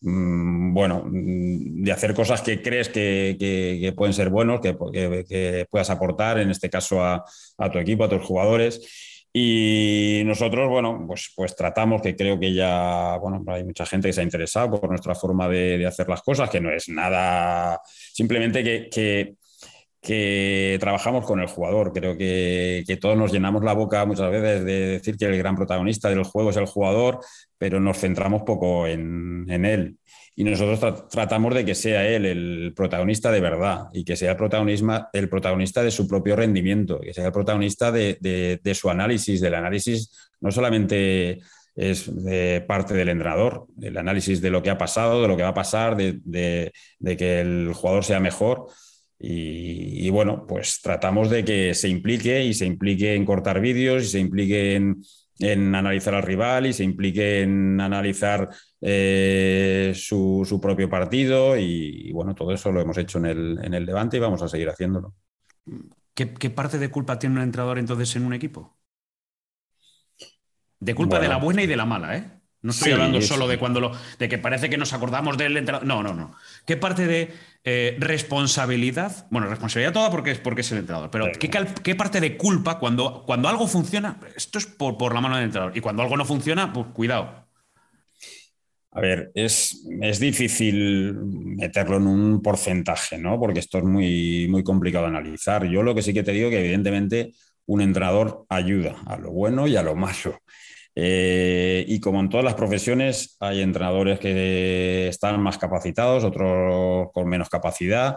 bueno, de hacer cosas que crees que, pueden ser buenos, que, puedas aportar, en este caso a, a tu equipo, a tus jugadores. Y nosotros, bueno, pues, pues tratamos, que creo que ya, bueno, hay mucha gente que se ha interesado por nuestra forma de, hacer las cosas, que no es nada, simplemente que, que, trabajamos con el jugador. Creo que, que, todos nos llenamos la boca muchas veces de decir que el gran protagonista del juego es el jugador, pero nos centramos poco en, en él y nosotros tratamos de que sea él el protagonista de verdad y que sea el, el protagonista de su propio rendimiento, que sea el protagonista de, su análisis, del análisis no solamente es de parte del entrenador, el análisis de lo que ha pasado, de lo que va a pasar, de, que el jugador sea mejor. Y, y, bueno, pues tratamos de que se implique y se implique en cortar vídeos y se implique en, en analizar al rival y se implique en analizar eh, su, propio partido y, bueno, todo eso lo hemos hecho en el, en el Levante y vamos a seguir haciéndolo. ¿Qué, parte de culpa tiene un entrenador entonces en un equipo? De culpa de la buena y de la mala, ¿eh? No estoy hablando solo de cuando lo. de que parece que nos acordamos del entrenador. No, no, no. ¿Qué parte de eh, responsabilidad? Bueno, responsabilidad toda porque es, porque es el entrenador. Pero ¿qué, parte de culpa cuando, cuando algo funciona? Esto es por, por la mano del entrenador. Y cuando algo no funciona, pues cuidado. A ver, es, es, difícil meterlo en un porcentaje, ¿no? Porque esto es muy, muy complicado de analizar. Yo lo que sí que te digo que evidentemente un entrenador ayuda a lo bueno y a lo malo. Eh, y como en todas las profesiones, hay entrenadores que están más capacitados, otros con menos capacidad,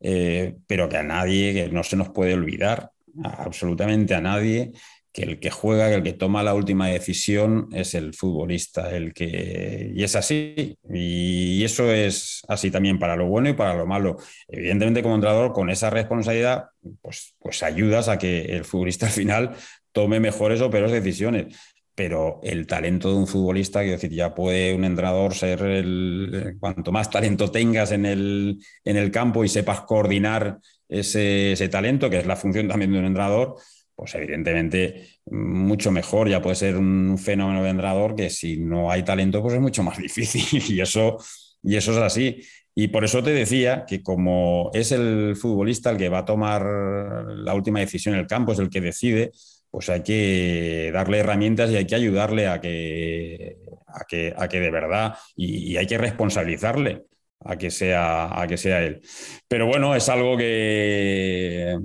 eh, pero que a nadie, que no se nos puede olvidar, absolutamente a nadie, que el que juega, que el que toma la última decisión es el futbolista, el que y es así y eso es así también para lo bueno y para lo malo. Evidentemente como entrenador con esa responsabilidad pues pues ayudas a que el futbolista al final tome mejores o peores decisiones. Pero el talento de un futbolista, quiero decir, ya puede un entrenador ser el. Cuanto más talento tengas en el, en el campo y sepas coordinar ese, ese talento, que es la función también de un entrenador, pues evidentemente mucho mejor, ya puede ser un fenómeno de entrenador que si no hay talento, pues es mucho más *laughs* difícil y eso, y eso es así. Y por eso te decía que como es el futbolista el que va a tomar la última decisión en el campo, es el que decide, pues hay que darle herramientas y hay que ayudarle a que, a que, a que de verdad, y, hay que responsabilizarle a que sea, a que sea él. Pero bueno, es algo que,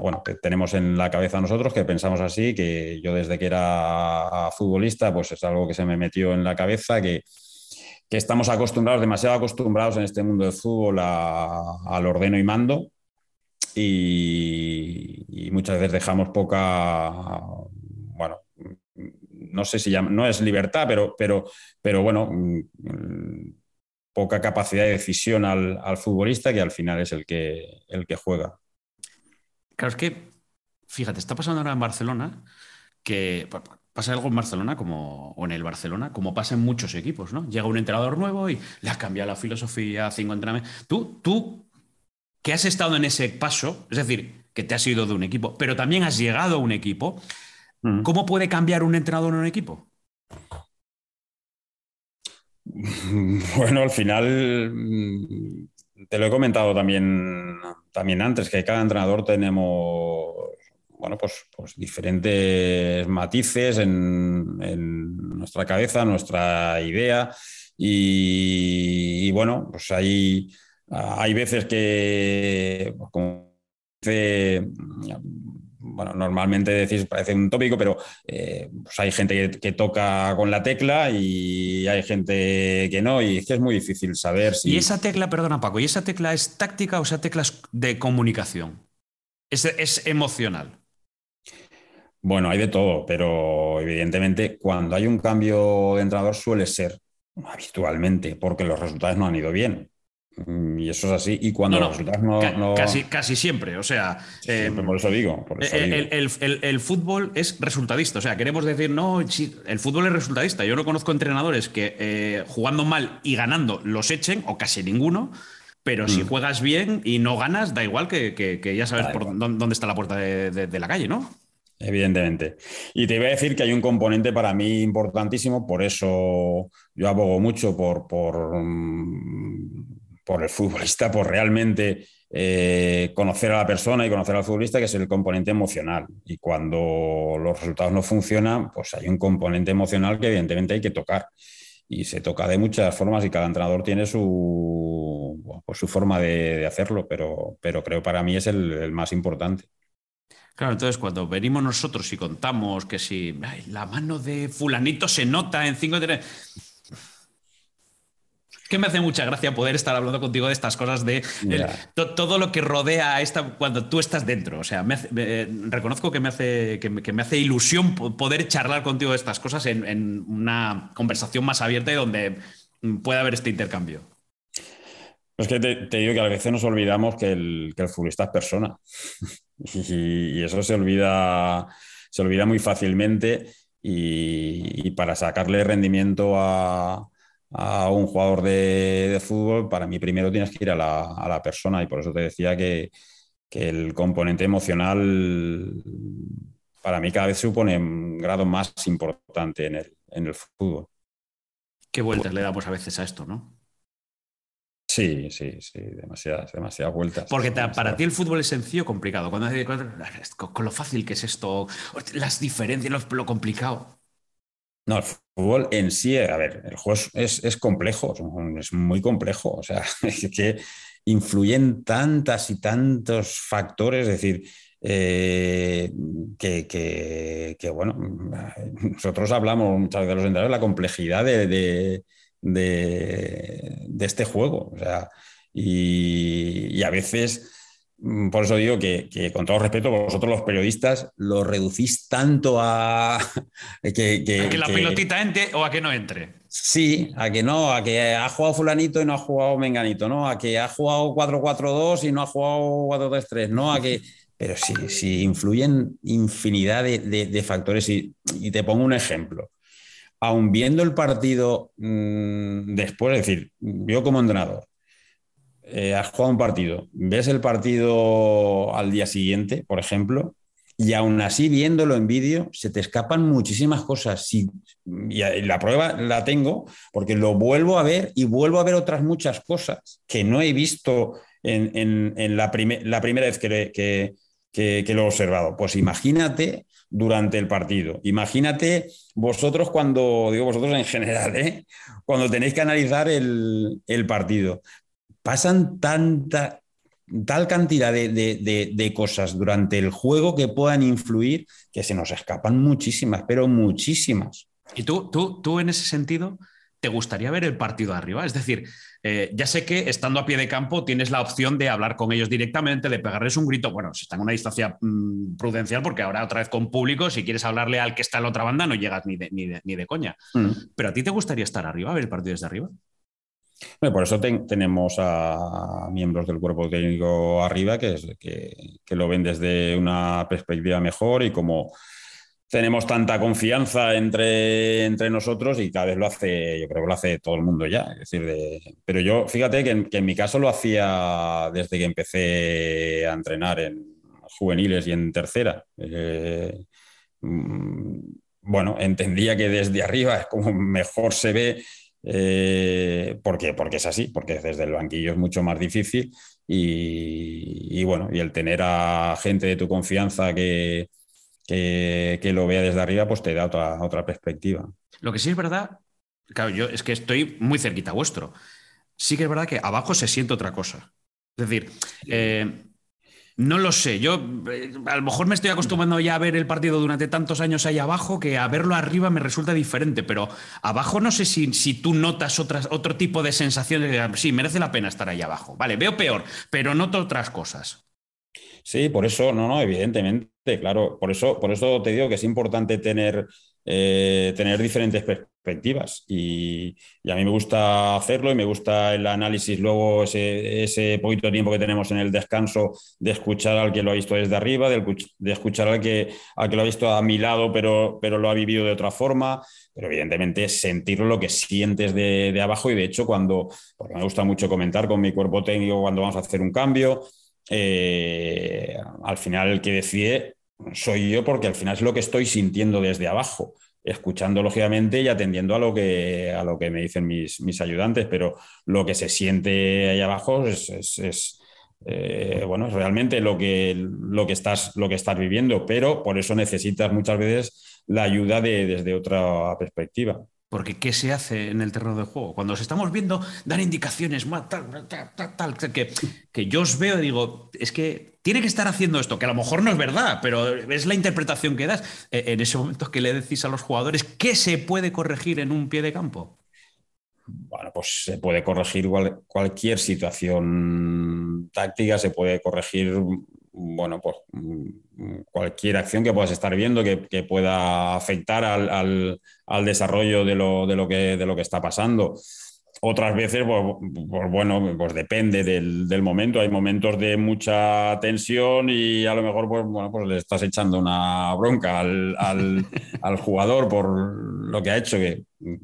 bueno, que tenemos en la cabeza nosotros, que pensamos así, que yo desde que era futbolista, pues es algo que se me metió en la cabeza, que, que estamos acostumbrados, demasiado acostumbrados en este mundo del fútbol al ordeno y mando. Y, muchas veces dejamos poca, bueno, no sé si llama, no es libertad, pero, pero, pero bueno, poca capacidad de decisión al, al, futbolista que al final es el que, el que juega. Claro, es que, fíjate, está pasando ahora en Barcelona que pasa algo en Barcelona como, o en el Barcelona, como pasa en muchos equipos, ¿no? Llega un entrenador nuevo y le ha cambiado la filosofía, cinco entrenamientos. Tú, tú, que has estado en ese paso, es decir, que te has ido de un equipo, pero también has llegado a un equipo, mm. ¿cómo puede cambiar un entrenador en un equipo? *laughs* Bueno, al final mm, te lo he comentado también, también antes, que cada entrenador tenemos bueno, pues, pues diferentes matices en, en, nuestra cabeza, nuestra idea. Y, y bueno, pues hay, hay veces que, pues, como dice, bueno, normalmente decís, parece un tópico, pero eh, pues hay gente que, que, toca con la tecla y hay gente que no, y es que es muy difícil saber si... Y esa tecla, perdona Paco, ¿y esa tecla es táctica o esa tecla es de comunicación? Es, es emocional. Bueno, hay de todo, pero evidentemente cuando hay un cambio de entrenador suele ser habitualmente porque los resultados no han ido bien. Mm, y eso es así. Y cuando no, los resultados no, ca no, Casi, casi siempre. O sea. Eh, por eso digo. Por eso el, digo. el, el, el, fútbol es resultadista. O sea, queremos decir, no, el fútbol es resultadista. Yo no conozco entrenadores que eh, jugando mal y ganando los echen, o casi ninguno. Pero mm. si juegas bien y no ganas, da igual que, que, que ya sabes por dónde está la puerta de, de, de la calle, ¿no? Evidentemente. Y te iba a decir que hay un componente para mí importantísimo, por eso yo abogo mucho por, por, por el futbolista, por realmente eh, conocer a la persona y conocer al futbolista, que es el componente emocional. Y cuando los resultados no funcionan, pues hay un componente emocional que evidentemente hay que tocar. Y se toca de muchas formas y cada entrenador tiene su, pues su forma de, hacerlo, pero, pero creo para mí es el, más importante. Claro, entonces cuando venimos nosotros y contamos que si la mano de fulanito se nota en 5 de... que me hace mucha gracia poder estar hablando contigo de estas cosas, de el, to, todo lo que rodea a esta cuando tú estás dentro. O sea, me hace, me, reconozco que me, hace, que, me, que me, hace ilusión poder charlar contigo de estas cosas en, en, una conversación más abierta y donde pueda haber este intercambio. Es que te, te digo que a veces nos olvidamos que el, que el futbolista es persona. *laughs* Y, y, eso se olvida, se olvida muy fácilmente y, y para sacarle rendimiento a, a un jugador de, de, fútbol, para mí primero tienes que ir a la, a la persona y por eso te decía que, que, el componente emocional para mí cada vez supone un grado más importante en el, en el fútbol. Qué vueltas le damos a veces a esto, ¿no? Sí, sí, sí, demasiadas, demasiadas vueltas. Porque te, para ti el fútbol es sencillo o complicado. Cuando, con, con, lo fácil que es esto, las diferencias, lo, lo, complicado. No, el fútbol en sí, a ver, el juego es, es complejo, es muy complejo. O sea, *laughs* es que influyen tantas y tantos factores, es decir, eh, que, que, bueno, nosotros hablamos muchas veces de los entrenadores de la complejidad de, de este juego. O sea, y, a veces por eso digo que, con todo respeto, vosotros los periodistas lo reducís tanto a *laughs* que, que, la pelotita entre o a que no entre. Sí, a que no, a que ha jugado fulanito y no ha jugado menganito, ¿no? A que ha jugado 4-4-2 y no ha jugado 4-3-3, ¿no? A que... Pero sí, sí influyen infinidad de, factores y, te pongo un ejemplo. Aun viendo el partido mm, después, es decir, yo como entrenador, eh, has jugado un partido, ves el partido al día siguiente, por ejemplo, y aún así, viéndolo en vídeo, se te escapan muchísimas cosas. y la prueba la tengo porque lo vuelvo a ver y vuelvo a ver otras muchas cosas que no he visto en, la, la, primera vez que, lo he observado. Pues imagínate durante el partido. Imagínate vosotros cuando, digo vosotros en general, ¿eh? cuando tenéis que analizar el partido. Pasan tanta, tal cantidad de, cosas durante el juego que puedan influir que se nos escapan muchísimas, pero muchísimas. ¿Y tú, tú, tú en ese sentido, te gustaría ver el partido arriba? Es decir, eh, ya sé que estando a pie de campo tienes la opción de hablar con ellos directamente, de pegarles un grito. Bueno, si están en una distancia mm, prudencial, porque ahora otra vez con público, si quieres hablarle al que está en la otra banda, no llegas ni de, ni de, coña. Mm. Pero a ti te gustaría estar arriba, ver el partido desde arriba? Por eso tenemos a miembros del cuerpo técnico arriba que, que, lo ven desde una perspectiva mejor y como tenemos tanta confianza entre, entre nosotros y cada vez lo hace, yo creo que lo hace todo el mundo ya. Es decir, pero yo, fíjate que en, mi caso lo hacía desde que empecé a entrenar en juveniles y en tercera. Eh, mm, bueno, entendía que desde arriba es como mejor se ve eh, porque, porque es así, porque desde el banquillo es mucho más difícil y, bueno, y el tener a gente de tu confianza que, que, lo vea desde arriba, pues te da otra, otra perspectiva. Lo que sí es verdad, claro, yo es que estoy muy cerquita vuestro. Sí que es verdad que abajo se siente otra cosa. Es decir, eh, no lo sé, yo eh, a lo mejor me estoy acostumbrando ya a ver el partido durante tantos años ahí abajo que a verlo arriba me resulta diferente, pero abajo no sé si, si tú notas otras, otro tipo de sensaciones sí, merece la pena estar ahí abajo. Vale, veo peor, pero noto otras cosas. Sí, por eso, no, no, evidentemente, claro, por eso, por eso te digo que es importante tener eh, tener diferentes perspectivas. Y, a mí me gusta hacerlo y me gusta el análisis, luego ese, ese poquito tiempo que tenemos en el descanso, de escuchar al que lo ha visto desde arriba, de, escuchar al que, al que lo ha visto a mi lado, pero, pero lo ha vivido de otra forma. Pero evidentemente sentirlo lo que sientes de, abajo y de hecho cuando, porque me gusta mucho comentar con mi cuerpo técnico cuando vamos a hacer un cambio, eh, al final el que decide soy yo porque al final es lo que estoy sintiendo desde abajo, escuchando lógicamente y atendiendo a lo que, a lo que me dicen mis, mis ayudantes, pero lo que se siente ahí abajo es, eh, bueno, es realmente lo que, lo, que estás, lo que estás viviendo, pero por eso necesitas muchas veces la ayuda de, desde otra perspectiva. Porque ¿qué se hace en el terreno de juego? Cuando os estamos viendo, dan indicaciones, tal, tal, tal, que, que yo os veo y digo, es que tiene que estar haciendo esto, que a lo mejor no es verdad, pero es la interpretación que das. E, en ese momento que le decís a los jugadores, ¿qué se puede corregir en un pie de campo? Bueno, pues se puede corregir cualquier situación táctica, se puede corregir bueno, pues mm, cualquier acción que puedas estar viendo que, pueda afectar al, desarrollo de lo, de lo, que, de lo que está pasando. Otras veces, pues, pues, bueno, pues depende del, momento. Hay momentos de mucha tensión y a lo mejor, pues, bueno, pues le estás echando una bronca al, *laughs* al, jugador por lo que ha hecho, que,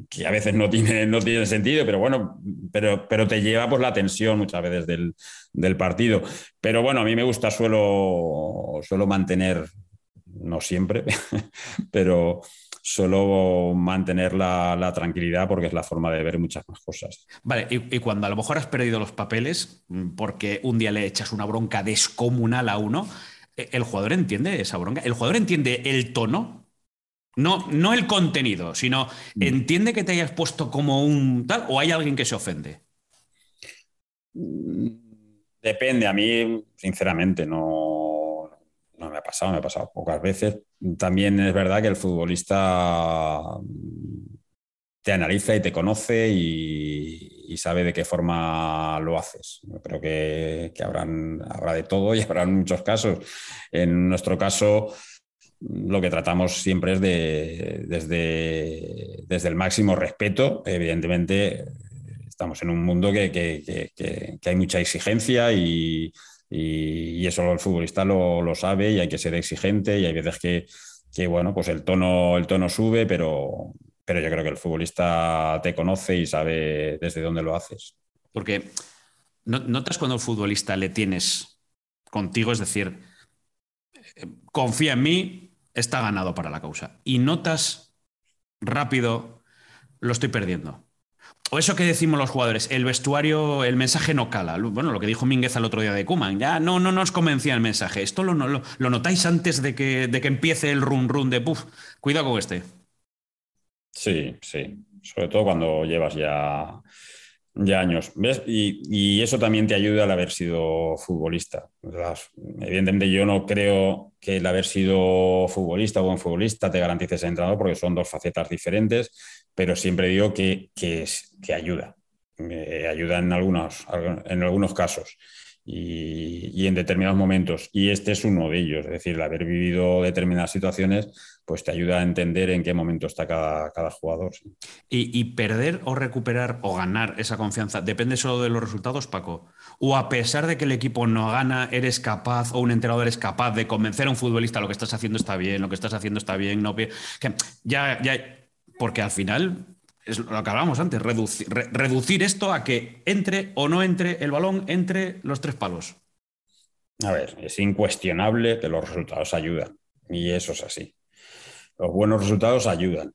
que, a veces no tiene, no tiene sentido, pero bueno, pero, pero te lleva pues la tensión muchas veces del, del partido. Pero bueno, a mí me gusta, suelo, suelo mantener, no siempre, *laughs* pero solo mantener la, tranquilidad porque es la forma de ver muchas más cosas. Vale, y, cuando a lo mejor has perdido los papeles mm, porque un día le echas una bronca descomunal a uno, ¿e, ¿el jugador entiende esa bronca? ¿El jugador entiende el tono? No, no el contenido, sino mm. entiende que te hayas puesto como un tal o hay alguien que se ofende. Mm, depende, a mí, sinceramente, no, no me ha pasado, me ha pasado pocas veces también es verdad que el futbolista te analiza y te conoce y, sabe de qué forma lo haces. Yo creo que, habrán, habrá de todo y *laughs* habrá muchos casos. En nuestro caso, lo que tratamos siempre es de, desde, desde el máximo respeto. Evidentemente, estamos en un mundo que, hay mucha exigencia y, eso el futbolista lo, lo, sabe y hay que ser exigente y hay veces que, bueno, pues el tono, el tono sube, pero, pero yo creo que el futbolista te conoce y sabe desde dónde lo haces. Porque notas cuando el futbolista le tienes contigo, es decir, eh, confía en mí, está ganado para la causa. Y notas rápido, lo estoy perdiendo. O eso que decimos los jugadores, el vestuario, el mensaje no cala. Bueno, lo que dijo Mínguez al otro día de Kuman, ya no, no nos convencía el mensaje. Esto lo, lo, notáis antes de que, de que empiece el run run de puff. Cuidado con este. Sí, sí. Sobre todo cuando llevas ya, ya años. ¿Ves? Y, eso también te ayuda al haber sido futbolista. Evidentemente, yo no creo que el haber sido futbolista o buen futbolista te garantice ser entrenador porque son dos facetas diferentes, pero siempre digo que, que, ayuda. ayuda en algunos, en algunos casos y, en determinados momentos. Y este es uno de ellos, es decir, el haber vivido determinadas situaciones, pues te ayuda a entender en qué momento está cada, cada jugador. ¿Y, perder o recuperar o ganar esa confianza depende solo de los resultados, Paco? ¿O a pesar de que el equipo no gana, eres capaz o un entrenador es capaz de convencer a un futbolista lo que estás haciendo está bien, lo que estás haciendo está bien, no que ya, porque al final es lo que hablábamos antes, reducir, esto a que entre o no entre el balón entre los tres palos. A ver, es incuestionable que los resultados ayudan y eso es así. Los buenos resultados ayudan,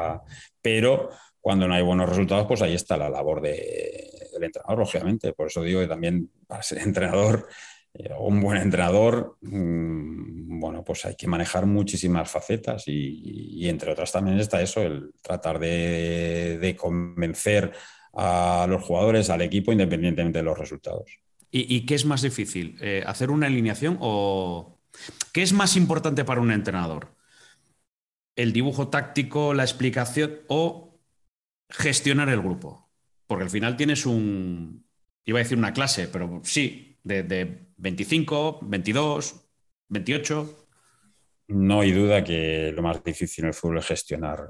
*laughs* pero cuando no hay buenos resultados, pues ahí está la labor del entrenador, lógicamente. Por eso digo que también para ser entrenador un buen entrenador, mm, bueno, pues hay que manejar muchísimas facetas y, entre otras también está eso, el tratar de, convencer a los jugadores, al equipo, independientemente de los resultados. ¿Y, qué es más difícil? Eh, ¿Hacer una alineación o qué es más importante para un entrenador? ¿El dibujo táctico, la explicación o gestionar el grupo? Porque al final tienes un, iba a decir una clase, pero sí, de 25, 22, 28. No hay duda que lo más difícil en el fútbol es gestionar,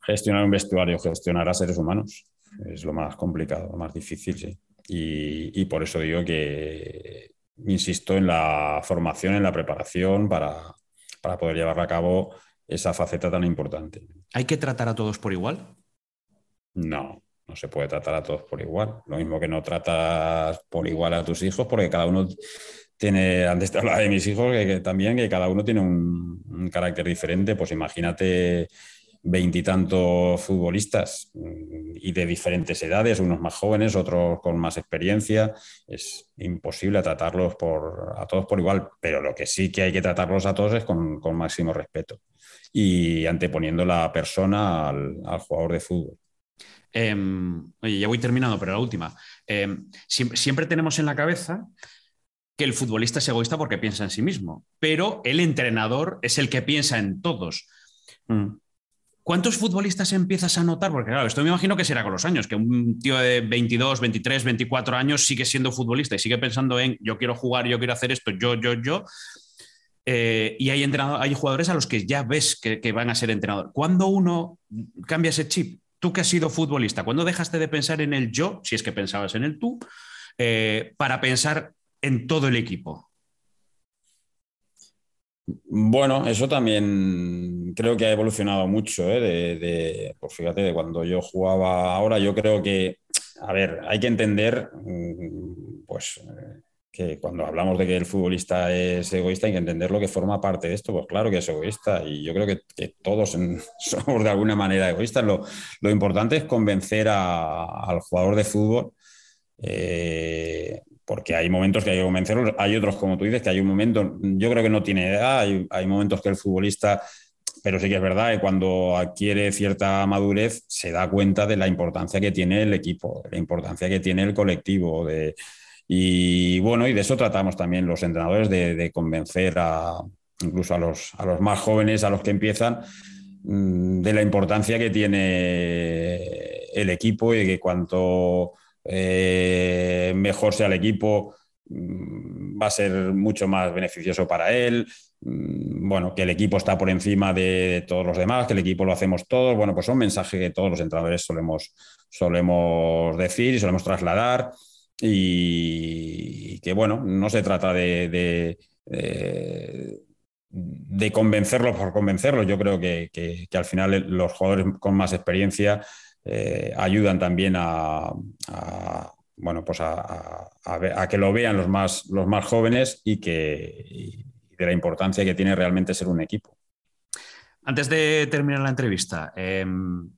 gestionar un vestuario, gestionar a seres humanos. Es lo más complicado, lo más difícil, sí. Y, por eso digo que insisto en la formación, en la preparación para, para poder llevar a cabo esa faceta tan importante. ¿Hay que tratar a todos por igual? No, no se puede tratar a todos por igual. Lo mismo que no tratas por igual a tus hijos, porque cada uno tiene, antes te hablaba de mis hijos, que, también que cada uno tiene un, carácter diferente. Pues imagínate veintitantos futbolistas mm, y de diferentes edades, unos más jóvenes, otros con más experiencia. Es imposible tratarlos a todos por igual, pero lo que sí que hay que tratarlos a todos es con, máximo respeto y anteponiendo la persona al jugador de fútbol. Em, oye, ya voy terminando, pero la última. Em, siempre, tenemos en la cabeza que el futbolista es egoísta porque piensa en sí mismo, pero el entrenador es el que piensa en todos. Mm. ¿Cuántos futbolistas empiezas a notar? Porque claro, esto me imagino que será con los años, que un tío de 22, 23, 24 años sigue siendo futbolista y sigue pensando en yo quiero jugar, yo quiero hacer esto, yo, yo, yo. Eh, y hay, hay jugadores a los que ya ves que, que van a ser entrenador. ¿Cuándo uno cambia ese chip? Tú que has sido futbolista, ¿cuándo dejaste de pensar en el yo, si es que pensabas en el tú, eh, para pensar en todo el equipo? Bueno, eso también creo que ha evolucionado mucho. ¿eh? De, pues fíjate, de cuando yo jugaba ahora, yo creo que, a ver, hay que entender, mm, pues, que cuando hablamos de que el futbolista es egoísta hay que entender lo que forma parte de esto, pues claro que es egoísta y yo creo que, todos *laughs* somos de alguna manera egoístas. Lo, importante es convencer al jugador de fútbol, eh, porque hay momentos que hay que convencerlos, hay otros como tú dices que hay un momento, yo creo que no tiene edad, hay, hay momentos que el futbolista pero sí que es verdad que cuando adquiere cierta madurez se da cuenta de la importancia que tiene el equipo, de la importancia que tiene el colectivo, de, y bueno, y de eso tratamos también los entrenadores, de, convencer a, incluso a los, a los más jóvenes, a los que empiezan, mm, de la importancia que tiene el equipo y que cuanto eh, mejor sea el equipo, mm, va a ser mucho más beneficioso para él. Mm, bueno, que el equipo está por encima de todos los demás, que el equipo lo hacemos todos. Bueno, pues son mensajes que todos los entrenadores solemos, solemos decir y solemos trasladar. Y que, bueno, no se trata de, de, convencerlos por convencerlos. Yo creo que, al final los jugadores con más experiencia eh, ayudan también a, bueno, pues a, que lo vean los más, los más jóvenes y, que, de la importancia que tiene realmente ser un equipo. Antes de terminar la entrevista, em,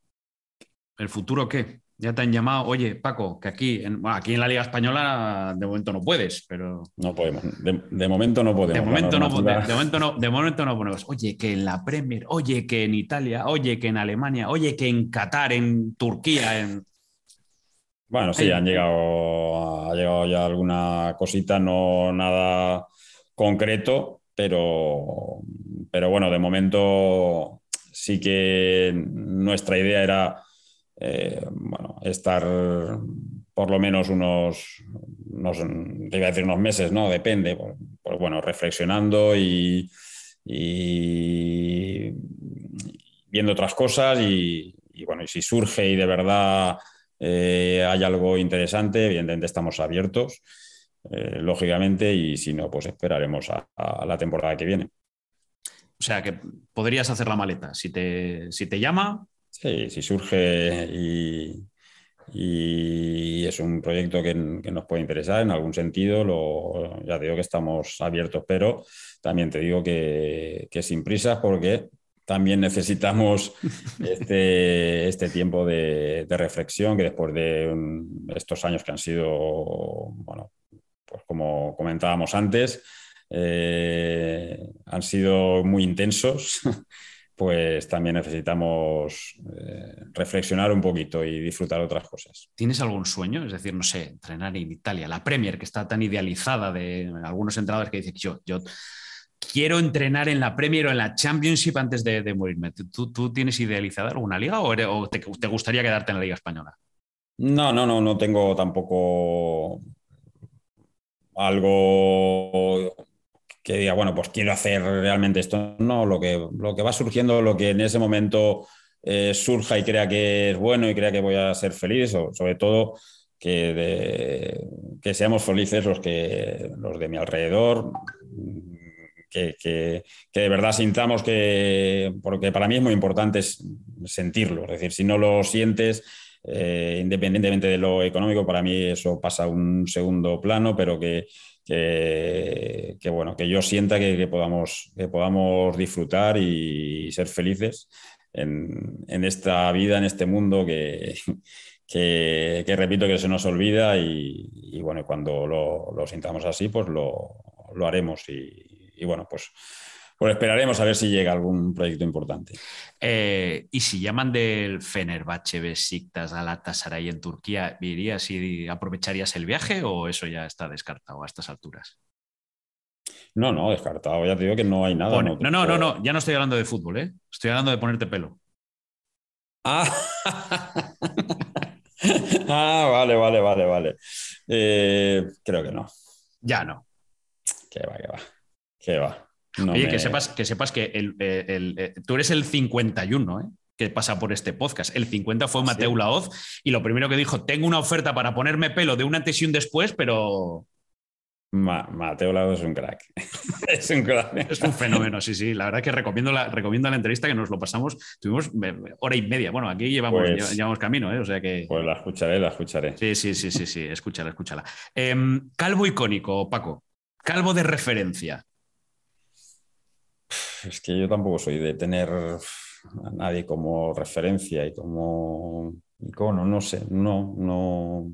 ¿el futuro qué? Ya te han llamado, oye, Paco, que aquí en, aquí en la Liga Española de momento no puedes, pero. No podemos. De, momento no podemos. De momento no, de, momento no, de momento no podemos. Oye, que en la Premier, oye, que en Italia, oye, que en Alemania, oye, que en Qatar, en Turquía, en. Bueno, sí, han llegado, ha llegado ya alguna cosita, no nada concreto, pero, pero bueno, de momento sí que nuestra idea era eh, bueno, estar por lo menos unos, unos, iba a decir unos meses, no, depende, pues, bueno, reflexionando y, viendo otras cosas y, bueno, y si surge y de verdad eh, hay algo interesante, evidentemente estamos abiertos, eh, lógicamente, y si no, pues esperaremos a, la temporada que viene. O sea, que podrías hacer la maleta. Si te, si te llama, Sí, si surge y, es un proyecto que, nos puede interesar en algún sentido, lo, ya te digo que estamos abiertos, pero también te digo que, sin prisas porque también necesitamos *laughs* este, este tiempo de, reflexión que después de estos años que han sido, bueno, pues como comentábamos antes, eh, han sido muy intensos. *laughs* pues también necesitamos eh, reflexionar un poquito y disfrutar otras cosas. ¿Tienes algún sueño? Es decir, no sé, entrenar en Italia, la Premier, que está tan idealizada de algunos entrenadores que dicen, yo, yo quiero entrenar en la Premier o en la Championship antes de, morirme. ¿Tú, tienes idealizada alguna liga o, te, te gustaría quedarte en la Liga Española? No, no, no, no tengo tampoco algo que diga, bueno, pues quiero hacer realmente esto. No, lo que, lo que va surgiendo, lo que en ese momento eh, surja y crea que es bueno y crea que voy a ser feliz, o sobre todo que, que seamos felices los, que, los de mi alrededor, que, que, de verdad sintamos que, porque para mí es muy importante sentirlo, es decir, si no lo sientes, eh, independientemente de lo económico, para mí eso pasa a un segundo plano, pero que, que, bueno, que yo sienta que, podamos, que podamos disfrutar y, ser felices en, esta vida, en este mundo *laughs* que, que, repito que se nos olvida y, bueno, cuando lo, sintamos así, pues lo, haremos y, bueno, pues pues esperaremos a ver si llega algún proyecto importante. Eh, y si llaman del Fenerbahce, Besiktas, Galatasaray en Turquía, ¿irías y aprovecharías el viaje o eso ya está descartado a estas alturas? No, no, descartado. Ya te digo que no hay nada. no, no, no, no, ya no estoy hablando de fútbol, ¿eh? Estoy hablando de ponerte pelo. Ah, *laughs* ah vale, vale, vale, vale. Eh, creo que no. Ya no. Que va, que va. Que va. Oye, que, sepas, que sepas que el, eh, tú eres el 51, ¿eh? que pasa por este podcast. El 50 fue Mateo Laoz y lo primero que dijo, tengo una oferta para ponerme pelo de un antes y un después, pero... Mateo Laoz es un crack. *laughs* es un crack. Es un fenómeno, sí, sí. La verdad que recomiendo la, recomiendo la entrevista que nos lo pasamos. Tuvimos hora y media. Bueno, aquí llevamos, pues llevamos camino, ¿eh? O sea que... Pues la escucharé, la escucharé. Sí, sí, sí, sí, sí. Escúchala, escúchala. Em, calvo icónico, Paco. Calvo de referencia es que yo tampoco soy de tener a nadie como referencia y como icono, no sé, no, no,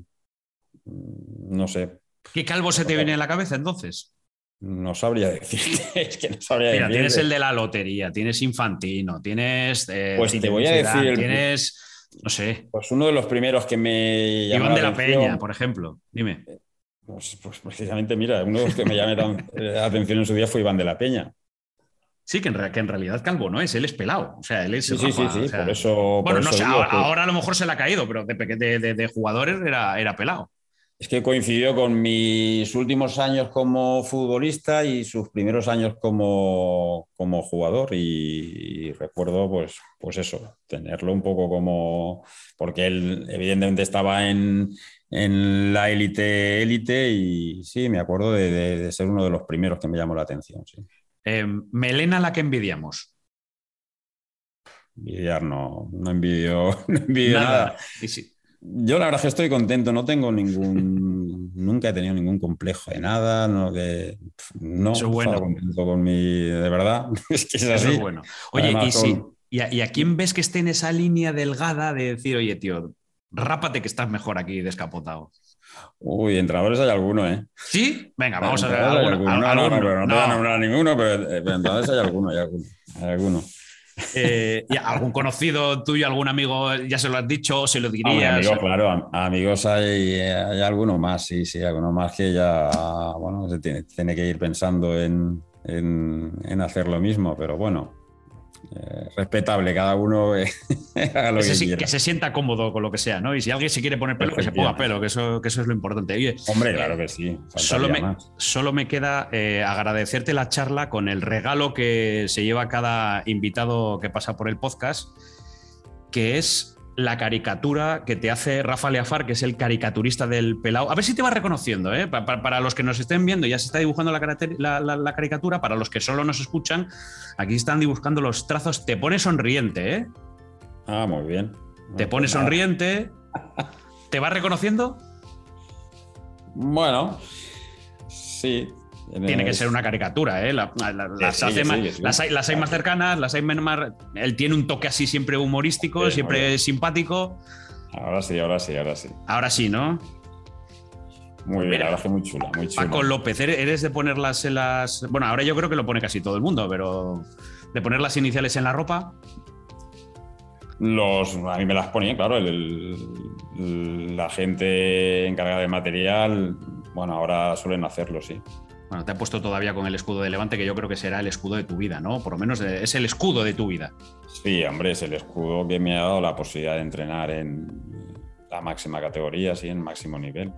no sé. ¿Qué calvo se te viene a la cabeza entonces? No sabría *laughs* decirte, es que no sabría Mira, tienes el de la lotería, tienes Infantino, tienes. Eh, pues te voy a decir. Tienes. No sé. Pues uno de los primeros que me. Iván de la Peña, por ejemplo. Dime. Pues, pues, precisamente, mira, uno de los que me llamó la *laughs* atención en su día fue Iván de la Peña. Sí, que en, que en realidad Calvo no es, él es pelado. O sea, él es. Sí, sí, sí, sí, o sea- por eso. Bueno, por no eso sé, digo ahora, que- ahora a lo mejor se le ha caído, pero de, de, de- de jugadores era, era pelado. Es que coincidió con mis últimos años como futbolista y sus primeros años como, como jugador. Y, y recuerdo, pues, pues eso, tenerlo un poco como. Porque él, evidentemente, estaba en, en la élite, élite, y sí, me acuerdo de, de- de ser uno de los primeros que me llamó la atención. Sí. Eh, Melena, la que envidiamos. Envidiar no, no envidio, *laughs* no envidio nada. Nada. Y sí. Yo la verdad es que estoy contento, no tengo ningún, *laughs* nunca he tenido ningún complejo de nada, no, que, no, Eso es bueno. estaba contento con mi, de verdad, *laughs* es que es Eso así. es bueno. Oye, Además, y, si- con- y, a, y a quién ves que esté en esa línea delgada de decir, oye, tío, rápate que estás mejor aquí descapotado? Uy, entrenadores hay alguno, ¿eh? ¿Sí? Venga, vamos a ver. Hay alguno- alguno. No, no, no, alguno. pero no te voy a No. nombrar ninguno, pero, eh, pero entrenadores hay alguno, hay alguno, hay alguno. Eh, y algún conocido tuyo, algún amigo, ya se lo has dicho, se lo dirías. amigos, claro, am- amigos hay, hay alguno más, sí, sí, alguno más que ya, bueno, se tiene, tiene que ir pensando en, en- en hacer lo mismo, pero bueno, eh, respetable, cada uno eh, *laughs* haga lo que, que, se, que sienta cómodo con lo que sea, ¿no? Y si alguien se quiere poner pelo, que se ponga pelo, que eso, que eso es lo importante. Oye, Hombre, claro que sí. Solo me, más. solo me queda eh, agradecerte la charla con el regalo que se lleva cada invitado que pasa por el podcast, que es la caricatura que te hace Rafa Leafar, que es el caricaturista del pelao. A ver si te va reconociendo, ¿eh? Pa- pa- Para, los que nos estén viendo, ya se está dibujando la, caracter- la- la- la caricatura. Para los que solo nos escuchan, aquí están dibujando los trazos. Te pone sonriente, ¿eh? Ah, muy bien. Te pone pues sonriente. ¿Te va reconociendo? Bueno, sí. Tiene que ser una caricatura, ¿eh? La- la- las, sí, hace más, sí, las hay, las hay más cercanas, las hay menos más. Él tiene un toque así siempre humorístico, siempre simpático. Ahora sí, ahora sí, ahora sí. Ahora sí, ¿no? Muy bien, Mira. la verdad que muy chula, muy chula. Paco López, ¿eres eres de ponerlas en las. Bueno, ahora yo creo que lo pone casi todo el mundo, pero. De poner las iniciales en la ropa. Los, a mí me las ponía, claro, el- el- la gente encargada de material, bueno, ahora suelen hacerlo, sí. Bueno, te ha puesto todavía con el escudo de Levante, que yo creo que será el escudo de tu vida, ¿no? Por lo menos eh, es el escudo de tu vida. Sí, hombre, es el escudo que me ha dado la posibilidad de entrenar en la máxima categoría, sí, en máximo nivel.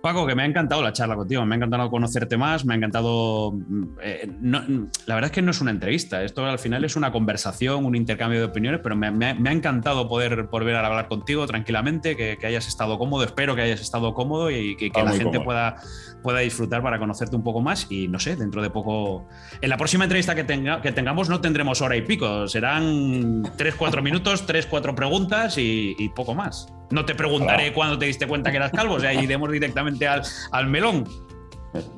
Paco, que me ha encantado la charla contigo, me ha encantado conocerte más, me ha encantado... mm, eh, no- la verdad es que no es una entrevista, esto al final es una conversación, un intercambio de opiniones, pero me, me ha- me ha encantado poder volver a hablar contigo tranquilamente, que, que hayas estado cómodo, espero que hayas estado cómodo y que, que Ah, la gente cómodo. pueda, pueda disfrutar para conocerte un poco más y no sé, dentro de poco... En la próxima entrevista que, tenga, que tengamos no tendremos hora y pico, serán 3-4 minutos, 3-4 preguntas y, y poco más. No te preguntaré Ojalá. cuándo te diste cuenta que eras calvo, o sea, iremos directamente al, al melón.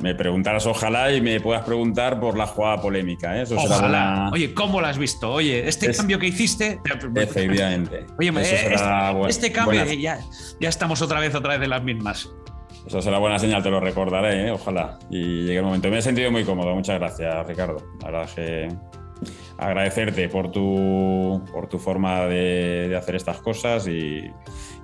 Me preguntarás ojalá y me puedas preguntar por la jugada polémica, ¿eh? Eso será Ojalá. buena- Oye, ¿cómo lo has visto? Oye, este Es- cambio que hiciste. Efectivamente. Oye, eh, bu- este cambio, buena- eh, ya, ya estamos otra vez, otra vez de las mismas. Eso será buena señal, te lo recordaré, ¿eh? ojalá. Y llegue el momento. Me he sentido muy cómodo. Muchas gracias, Ricardo. La verdad es que agradecerte por tu, por tu forma de, hacer estas cosas y,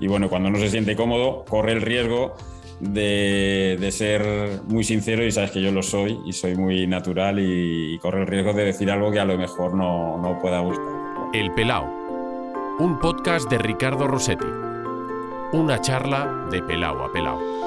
bueno, cuando no se siente cómodo, corre el riesgo de, de ser muy sincero y sabes que yo lo soy y soy muy natural y, y corre el riesgo de decir algo que a lo mejor no, no pueda gustar. El Pelao, un podcast de Ricardo Rossetti. Una charla de pelao a pelao.